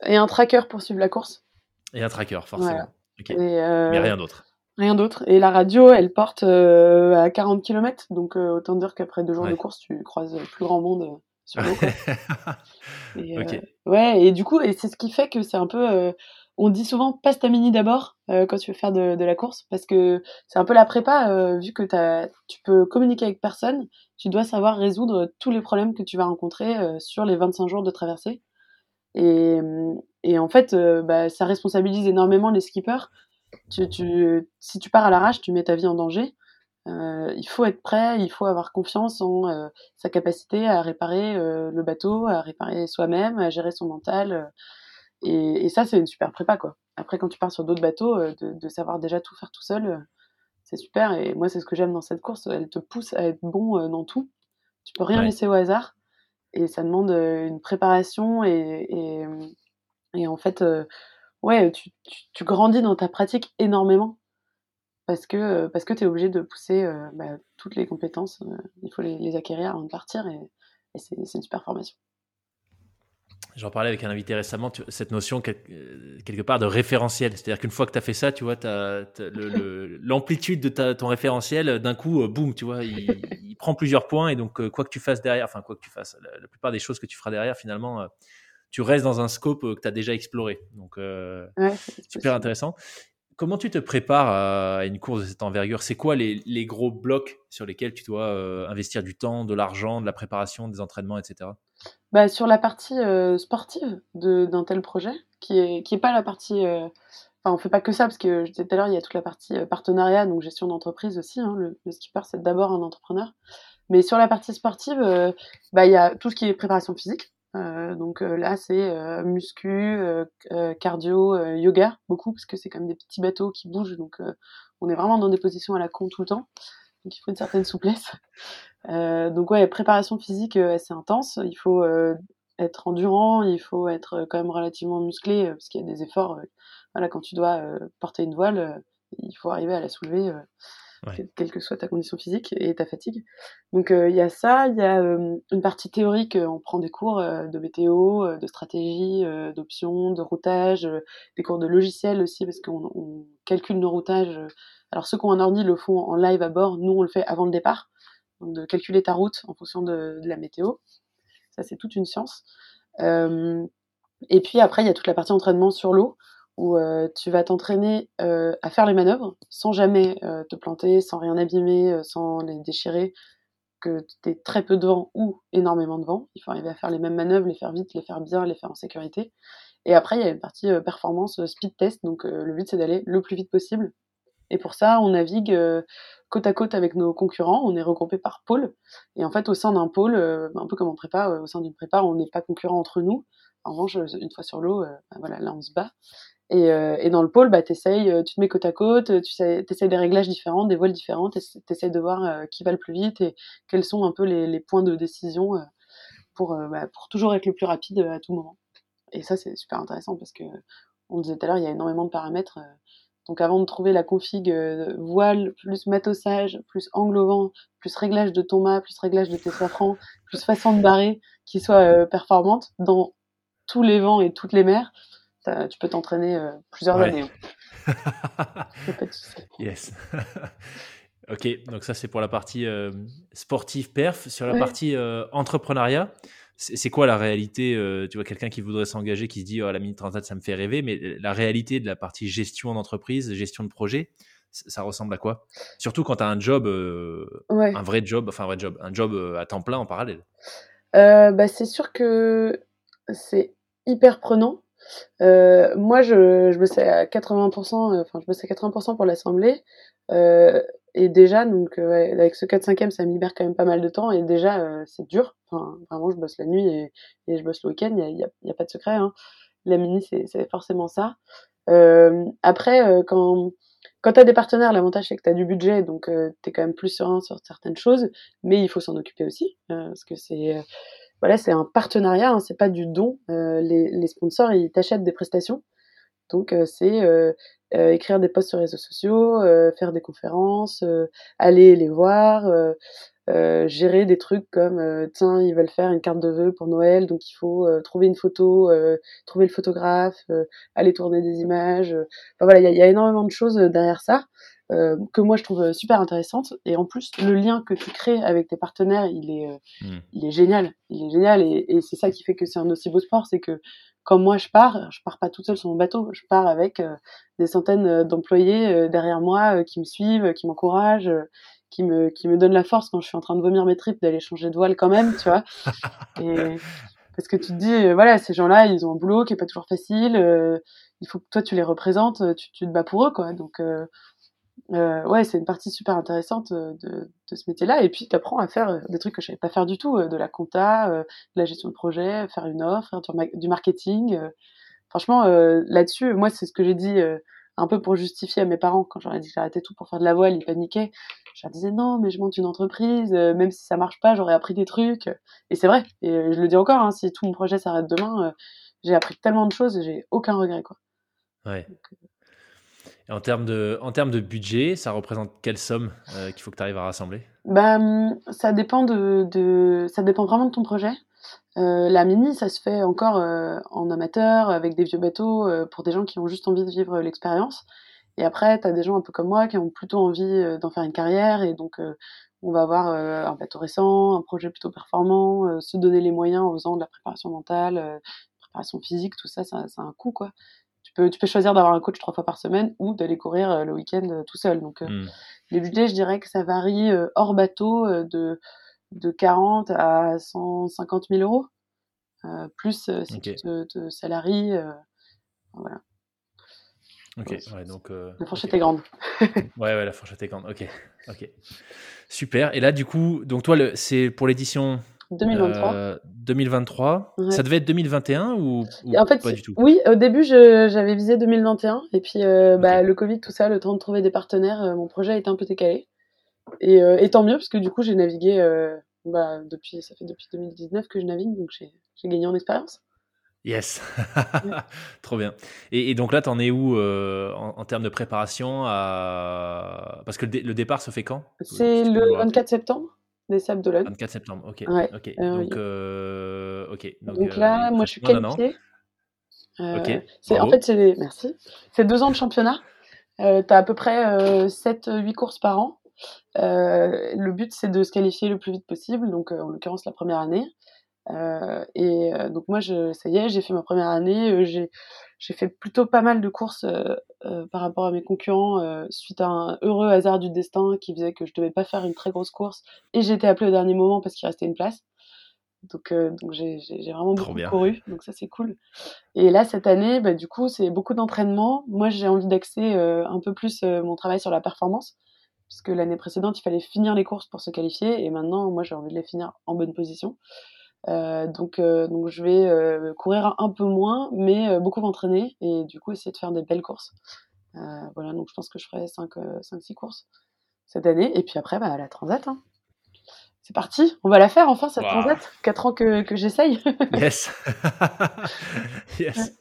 Et un tracker pour suivre la course. Et un tracker, forcément. Voilà. Et Mais rien d'autre. Rien d'autre. Et la radio, elle porte euh, à 40 km. Donc, euh, autant dire qu'après deux jours Ouais. de course, tu croises plus grand monde euh, sur l'eau. Et, ouais, et du coup, et c'est ce qui fait que c'est un peu. on dit souvent passe ta mini d'abord euh, quand tu veux faire de, de la course, parce que c'est un peu la prépa, euh, vu que t'as- tu peux communiquer avec personne, tu dois savoir résoudre tous les problèmes que tu vas rencontrer euh, sur les 25 jours de traversée. Et, et en fait, bah, ça responsabilise énormément les skippers. Tu, tu, si tu pars à l'arrache, tu mets ta vie en danger. Euh, il faut être prêt, il faut avoir confiance en euh, sa capacité à réparer euh, le bateau, à réparer soi-même, à gérer son mental. et, et ça, c'est une super prépa, quoi. Après, quand tu pars sur d'autres bateaux, de, de savoir déjà tout faire tout seul, c'est super. Et moi, c'est ce que j'aime dans cette course. Elle te pousse à être bon dans tout. Tu peux rien Ouais. laisser au hasard. Et ça demande une préparation et, et, et en fait, ouais, tu, tu, tu grandis dans ta pratique énormément parce que euh, parce que tu es obligé de pousser euh, bah, toutes les compétences. euh, il faut les, les acquérir avant de partir et, et c'est une super formation. J'en parlais avec un invité récemment, tu- cette notion quel- quelque part de référentiel. C'est-à-dire qu'une fois que tu as fait ça, tu vois, l'amplitude de ta, ton référentiel, d'un coup, boum, tu vois, il, il prend plusieurs points et donc quoi que tu fasses derrière, enfin quoi que tu fasses, la, la plupart des choses que tu feras derrière, finalement, tu restes dans un scope euh, que tu as déjà exploré. Donc euh, Ouais, super intéressant. Comment tu te prépares à une course de cette envergure? C'est quoi les, les gros blocs sur lesquels tu dois euh, investir du temps, de l'argent, de la préparation, des entraînements, etc. Bah, sur la partie euh, sportive de- d'un tel projet, qui est, qui est pas la partie. Enfin, on fait pas que ça, parce que je disais tout à l'heure, il y a toute la partie partenariat, donc gestion d'entreprise aussi. hein. le, le skipper, c'est d'abord un entrepreneur. Mais sur la partie sportive, bah, il y a tout ce qui est préparation physique. Euh, donc euh, là, c'est euh, muscu, euh, euh, cardio, yoga, beaucoup, parce que c'est comme des petits bateaux qui bougent, donc on est vraiment dans des positions à la con tout le temps. Donc il faut une certaine souplesse. Donc ouais, préparation physique assez intense. Il faut être endurant, il faut être quand même relativement musclé, parce qu'il y a des efforts. voilà, quand tu dois porter une voile, il faut arriver à la soulever, Quelle- que soit ta condition physique et ta fatigue. Donc euh, il y a ça, il y a euh, une partie théorique, euh, on prend des cours de météo, de stratégie, d'options, de routage, des cours de logiciel aussi, parce qu'on on calcule nos routages. Alors ceux qui ont un ordi le font en live à bord, nous on le fait avant le départ, donc de calculer ta route en fonction de, la météo. Ça c'est toute une science. Et puis après il y a toute la partie entraînement sur l'eau, où euh, tu vas t'entraîner euh, à faire les manœuvres sans jamais euh, te planter, sans rien abîmer, sans les déchirer, que tu aies très peu de vent ou énormément de vent. Il faut arriver à faire les mêmes manœuvres, les faire vite, les faire bien, les faire en sécurité. Et après, il y a une partie performance, speed test. Donc le but, c'est d'aller le plus vite possible. Et pour ça, on navigue côte à côte avec nos concurrents. On est regroupé par pôle. Et en fait, au sein d'un pôle, un peu comme en prépa, au sein d'une prépa, on n'est pas concurrents entre nous. En revanche, une fois sur l'eau, bah, voilà, là, on se bat. Et, euh, et dans le pôle, bah, t'essayes, euh, tu te mets côte à côte, tu essayes des réglages différents, des voiles différentes, et t'essayes de voir euh, qui va le plus vite et quels sont un peu les, les points de décision pour, bah, pour toujours être le plus rapide à tout moment. Et ça, c'est super intéressant parce que, on disait tout à l'heure, il y a énormément de paramètres. donc avant de trouver la config voile, plus matossage, plus angle au vent, plus réglage de ton mât, plus réglage de tes safrans, plus façon de barrer qui soit performante dans tous les vents et toutes les mers, tu peux t'entraîner euh, plusieurs Ouais. années. hein. Y a pas de souci. Yes. ok, donc ça c'est pour la partie euh, sportive perf. Sur la Ouais. partie euh, entrepreneuriat, c'est quoi la réalité euh, Tu vois, quelqu'un qui voudrait s'engager, qui se dit oh, la mini transat ça me fait rêver, mais la réalité de la partie gestion d'entreprise, gestion de projet, ça ressemble à quoi? Surtout quand tu as un job, un vrai job, enfin un vrai job, un job à temps plein en parallèle. bah, c'est sûr que c'est hyper prenant. Moi, je, je sais à 80%, enfin, je sais à 80% pour l'assemblée. et déjà, donc, avec ce 4-5e, ça me libère quand même pas mal de temps. Et déjà, c'est dur. Enfin, vraiment, je bosse la nuit et, je bosse le week-end. Il n'y a, pas de secret. Hein. La mini, c'est forcément ça. après, quand tu as des partenaires, l'avantage c'est que tu as du budget, donc euh, tu es quand même plus serein sur certaines choses, mais il faut s'en occuper aussi, euh, parce que c'est euh, voilà, c'est un partenariat, hein, c'est pas du don. Euh, les, sponsors, ils t'achètent des prestations, donc c'est écrire des posts sur les réseaux sociaux, faire des conférences, aller les voir, euh, gérer des trucs comme euh, tiens ils veulent faire une carte de vœux pour Noël donc il faut euh, trouver une photo trouver le photographe aller tourner des images enfin voilà il y a, énormément de choses derrière ça que moi je trouve super intéressante et en plus le lien que tu crées avec tes partenaires il est mmh. il est génial il est génial et, et c'est ça qui fait que c'est un aussi beau sport c'est que quand moi je pars je pars pas toute seule sur mon bateau je pars avec des centaines d'employés derrière moi qui me suivent qui m'encouragent qui me, qui me donne la force quand je suis en train de vomir mes tripes d'aller changer de voile quand même, tu vois. Et, parce que tu te dis, euh, voilà, ces gens-là, ils ont un boulot qui est pas toujours facile, euh, il faut que toi tu les représentes, tu, tu te bats pour eux, quoi. Donc, euh, euh ouais, c'est une partie super intéressante de, de ce métier-là. Et puis, tu apprends à faire des trucs que je savais pas faire du tout, de la compta, de la gestion de projet, faire une offre, du marketing. franchement, là-dessus, moi, c'est ce que j'ai dit un peu pour justifier à mes parents quand j'aurais dit que j'arrêtais tout pour faire de la voile, ils paniquaient. Je leur disais non, mais je monte une entreprise, euh, même si ça marche pas, j'aurais appris des trucs. Et c'est vrai. Et euh, je le dis encore, hein, si tout mon projet s'arrête demain, euh, j'ai appris tellement de choses et j'ai aucun regret, quoi. Ouais. En termes de, budget, ça représente quelle somme qu'il faut que tu arrives à rassembler? Bah, hum, ça dépend de, ça dépend vraiment de ton projet. Euh, la mini, ça se fait encore euh, en amateur, avec des vieux bateaux, euh, pour des gens qui ont juste envie de vivre l'expérience. Et après, tu as des gens un peu comme moi qui ont plutôt envie d'en faire une carrière, et donc on va avoir un bateau récent, un projet plutôt performant, se donner les moyens en faisant de la préparation mentale, préparation physique, tout ça, ça, ça a un coût, quoi. Tu peux, tu peux choisir d'avoir un coach trois fois par semaine ou d'aller courir le week-end tout seul. Donc, mmh. les budgets, je dirais que ça varie hors bateau de de 40 à 150 000 euros, euh, plus euh, si tu te, salaries. Euh, voilà. Ok, ouais, donc. la fourchette est grande. ouais, ouais, la fourchette est grande. Ok, ok. Super. Et là, du coup, donc toi, c'est pour l'édition 2023. 2023. Ça devait être 2021 ou, en fait, pas du tout? Oui, au début, j'avais visé 2021. Et puis, bah, le Covid, tout ça, le temps de trouver des partenaires, mon projet a été un peu décalé. Et, et tant mieux, parce que du coup, j'ai navigué bah, depuis, ça fait depuis 2019 que je navigue, donc j'ai gagné en expérience. Yes, trop bien. Et, donc là, tu en es où euh, en, termes de préparation à... Parce que le, départ se fait quand? C'est le 24 septembre, des Sables d'Olonne. 24 septembre, ok. Euh, donc, euh, donc, là, moi, je suis qualifiée. En fait, c'est merci. C'est deux ans de championnat. tu as à peu près 7-8 courses par an. Euh, le but, c'est de se qualifier le plus vite possible, donc euh, en l'occurrence la première année. Euh, et donc moi, je, ça y est, j'ai fait ma première année. j'ai j'ai fait plutôt pas mal de courses par rapport à mes concurrents suite à un heureux hasard du destin qui faisait que je devais pas faire une très grosse course et j'ai été appelée au dernier moment parce qu'il restait une place. Donc, donc j'ai, j'ai vraiment beaucoup couru, donc ça c'est cool. Et là cette année, bah, du coup c'est beaucoup d'entraînement. Moi j'ai envie d'axer un peu plus mon travail sur la performance puisque l'année précédente, il fallait finir les courses pour se qualifier, et maintenant, moi, j'ai envie de les finir en bonne position. Euh, donc, euh, donc, je vais euh, courir un peu moins, mais beaucoup m'entraîner, et du coup, essayer de faire des belles courses. voilà, donc je pense que je ferai 5-6 courses cette année, et puis après, bah, la Transat. Hein. C'est parti, on va la faire enfin cette Transat. 4 ans que, que j'essaye. yes. yes.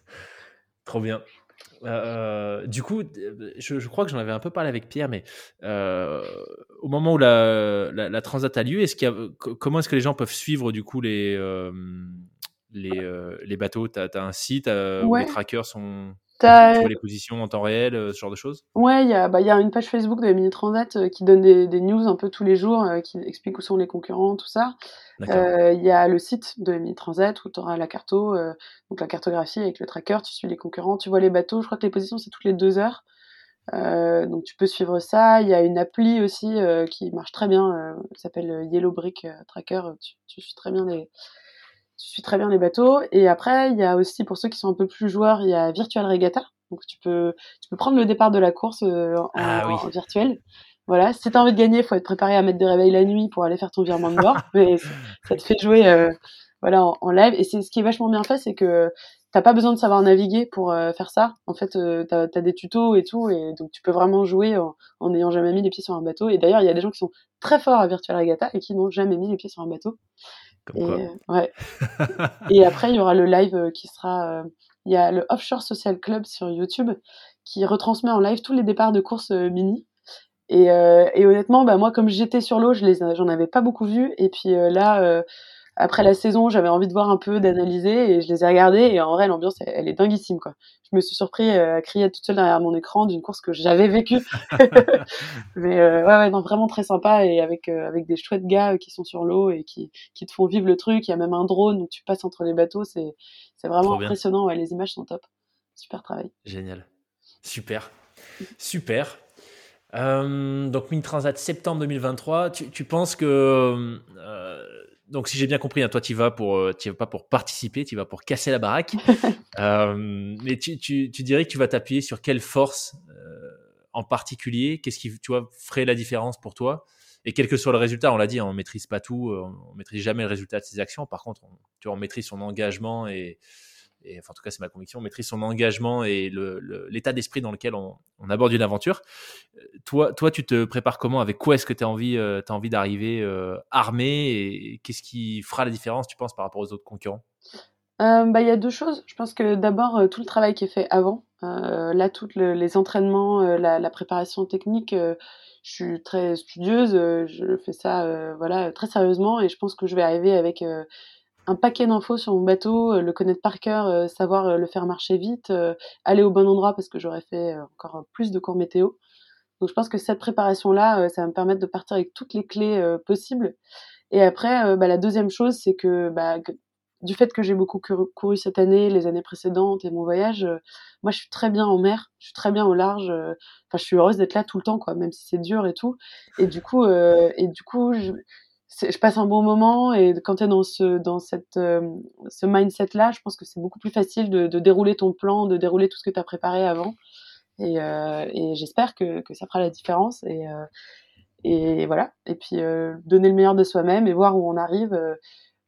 Trop bien. Euh, du coup, je, je crois que j'en avais un peu parlé avec Pierre, mais euh, au moment où la, la, transat a lieu, est-ce qu'il y a, comment est-ce que les gens peuvent suivre du coup les, euh, les, les, bateaux? Tu as, un site où les trackers sont les positions en temps réel, ce genre de choses? Ouais, il y, a, bah, y a une page Facebook de la Mini Transat qui donne des, des, news un peu tous les jours, qui explique où sont les concurrents, tout ça. Euh, il y a le site de MI Transat où tu auras la carto, euh, donc la cartographie avec le tracker, tu suis les concurrents, tu vois les bateaux. Je crois que les positions c'est toutes les deux heures. donc tu peux suivre ça. Il y a une appli aussi qui marche très bien, s'appelle Yellow Brick Tracker. Tu, tu, suis très bien les, tu suis très bien les bateaux. Et après, il y a aussi pour ceux qui sont un peu plus joueurs, il y a Virtual Regatta. Donc tu peux, tu peux prendre le départ de la course en, ah en virtuel. Voilà, si t'as envie de gagner, faut être préparé à mettre des réveils la nuit pour aller faire ton virement de bord, mais ça te fait jouer euh, voilà en, live. Et c'est ce qui est vachement bien fait, c'est que t'as pas besoin de savoir naviguer pour euh, faire ça. En fait, euh, t'as as des tutos et tout, et donc tu peux vraiment jouer en n'ayant jamais mis les pieds sur un bateau. Et d'ailleurs, il y a des gens qui sont très forts à Virtual Regatta et qui n'ont jamais mis les pieds sur un bateau. Et, ouais. et après, il y aura le live qui sera. Il y a le Offshore Social Club sur YouTube qui retransmet en live tous les départs de courses mini. Et, euh, honnêtement, bah, moi, comme j'étais sur l'eau, je les, j'en avais pas beaucoup vu. Et puis euh, là, euh, après la saison, j'avais envie de voir un peu, d'analyser, et je les ai regardés. Et en vrai, l'ambiance, elle, est dinguissime, quoi. Je me suis surpris à crier toute seule derrière mon écran d'une course que j'avais vécue. Mais ouais, ouais, non, vraiment très sympa et avec avec des chouettes gars qui sont sur l'eau et qui qui te font vivre le truc. Il y a même un drone où tu passes entre les bateaux. C'est c'est vraiment impressionnant. Ouais, les images sont top. Super travail. Génial. Super. Super. Euh, donc Mine Transat septembre 2023. Tu, tu penses que euh, donc si j'ai bien compris, hein, toi tu vas pour euh, tu vas pas pour participer, tu vas pour casser la baraque. euh, mais tu, tu, tu, dirais que tu vas t'appuyer sur quelle force euh, en particulier? Qu'est-ce qui tu vois ferait la différence pour toi? Et quel que soit le résultat, on l'a dit, hein, on maîtrise pas tout, on maîtrise jamais le résultat de ses actions. Par contre, on, tu vois, on maîtrise son engagement et en tout cas c'est ma conviction, maîtrise son engagement et l'état d'esprit dans lequel on, aborde une aventure. Euh, toi, toi, tu te prépares comment? Avec quoi est-ce que tu as envie, euh, envie d'arriver euh, armé Et qu'est-ce qui fera la différence, tu penses, par rapport aux autres concurrents? Bah, Il y a deux choses. Je pense que d'abord, tout le travail qui est fait avant, là, tous les entraînements, la, préparation technique, je suis très studieuse, je fais ça voilà, très sérieusement et je pense que je vais arriver avec un paquet d'infos sur mon bateau, euh, le connaître par cœur, euh, savoir euh, le faire marcher vite, aller au bon endroit parce que j'aurais fait encore plus de cours météo. Donc je pense que cette préparation-là, ça va me permettre de partir avec toutes les clés possibles. Et après, bah, la deuxième chose, c'est que bah, du fait que j'ai beaucoup couru, cette année, les années précédentes et mon voyage, moi je suis très bien en mer, je suis très bien au large. Enfin, je suis heureuse d'être là tout le temps, quoi, même si c'est dur et tout. Et du coup, et du coup, je, je passe un bon moment et quand tu es dans ce dans cette euh, ce mindset là je pense que c'est beaucoup plus facile de, dérouler ton plan de dérouler tout ce que tu as préparé avant. Et, euh, et j'espère que, que ça fera la différence et euh, et voilà. Et puis donner le meilleur de soi-même et voir où on arrive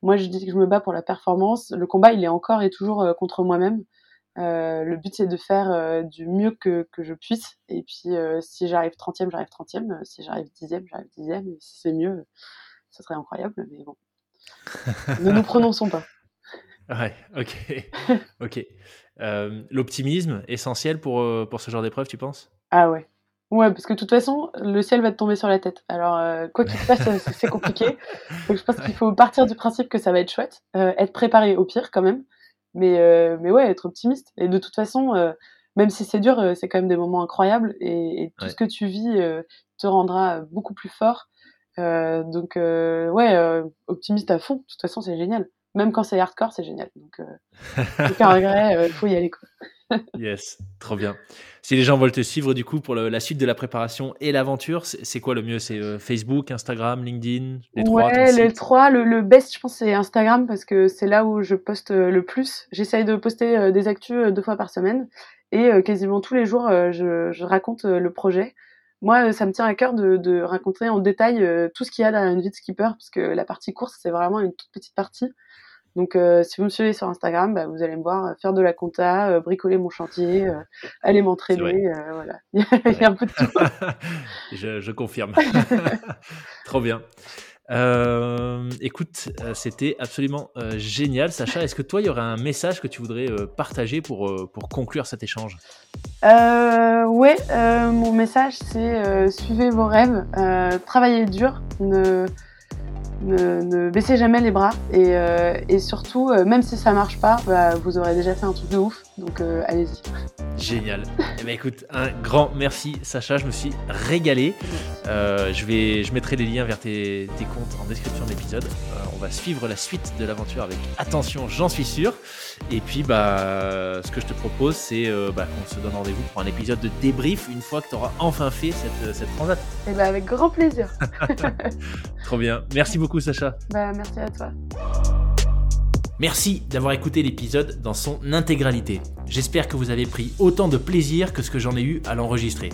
moi je dis que je me bats pour la performance. Le combat il est encore et toujours contre moi-même. Le but c'est de faire du mieux que, que je puisse. Et puis si j'arrive 30e j'arrive 30e si j'arrive 10e j'arrive 10e et si c'est mieux ce serait incroyable, mais bon. ne nous prononçons pas. Ouais, ok. ok. Euh, l'optimisme, essentiel pour, euh, pour ce genre d'épreuve, tu penses? Ah ouais. Ouais, parce que de toute façon, le ciel va te tomber sur la tête. Alors, euh, quoi qu'il se passe, c'est compliqué. Donc, je pense qu'il faut partir du principe que ça va être chouette. être préparé au pire, quand même. Mais, mais ouais, être optimiste. Et de toute façon, même si c'est dur, c'est quand même des moments incroyables. Et, tout ce que tu vis te rendra beaucoup plus fort. Euh, donc euh, ouais, euh, optimiste à fond. De toute façon, c'est génial. Même quand c'est hardcore, c'est génial. Donc aucun regret, il faut y aller. Quoi. yes, trop bien. Si les gens veulent te suivre du coup pour la suite de la préparation et l'aventure, c'est quoi le mieux? C'est Facebook, Instagram, LinkedIn, les trois Ouais, les trois. Le, best, je pense, c'est Instagram parce que c'est là où je poste le plus. J'essaye de poster des actus deux fois par semaine et quasiment tous les jours, je, je raconte le projet moi, euh, ça me tient à cœur de, de raconter en détail euh, tout ce qu'il y a derrière une vie de skipper, parce que la partie course, c'est vraiment une toute petite partie. Donc, euh, si vous me suivez sur Instagram, bah, vous allez me voir faire de la compta, bricoler mon chantier, aller m'entraîner. voilà, il y a un peu de tout. je, je confirme. Trop bien. Euh, écoute, euh, c'était absolument euh, génial. Sacha, est-ce que toi, il y aurait un message que tu voudrais partager pour, pour conclure cet échange? Ouais, mon message, c'est suivez vos rêves, travaillez dur, ne, ne, baissez jamais les bras et, et surtout, même si ça marche pas, bah, vous aurez déjà fait un truc de ouf. Donc euh, allez-y. Génial. Eh ben écoute, un grand merci Sacha, je me suis régalé. Euh, je, vais, je mettrai les liens vers tes, tes comptes en description de l'épisode. Euh, on va suivre la suite de l'aventure avec attention, j'en suis sûr. Et puis bah, ce que je te propose, c'est euh, bah, qu'on se donne rendez-vous pour un épisode de débrief une fois que tu auras enfin fait cette, cette transat. Et bah avec grand plaisir. Trop bien. Merci beaucoup Sacha. bah merci à toi. Merci d'avoir écouté l'épisode dans son intégralité. J'espère que vous avez pris autant de plaisir que ce que j'en ai eu à l'enregistrer.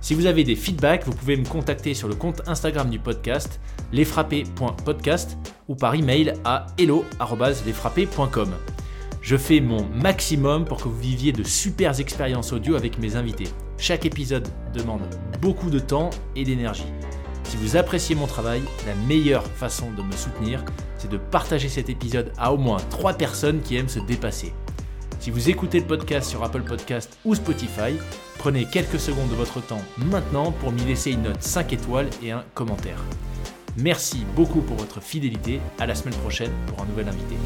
Si vous avez des feedbacks, vous pouvez me contacter sur le compte Instagram du podcast, lesfrappés.podcast ou par email à hello.lesfrappés.com. Je fais mon maximum pour que vous viviez de super expériences audio avec mes invités. Chaque épisode demande beaucoup de temps et d'énergie. Si vous appréciez mon travail, la meilleure façon de me soutenir, c'est de partager cet épisode à au moins 3 personnes qui aiment se dépasser. Si vous écoutez le podcast sur Apple Podcast ou Spotify, prenez quelques secondes de votre temps maintenant pour m'y laisser une note 5 étoiles et un commentaire. Merci beaucoup pour votre fidélité, à la semaine prochaine pour un nouvel invité.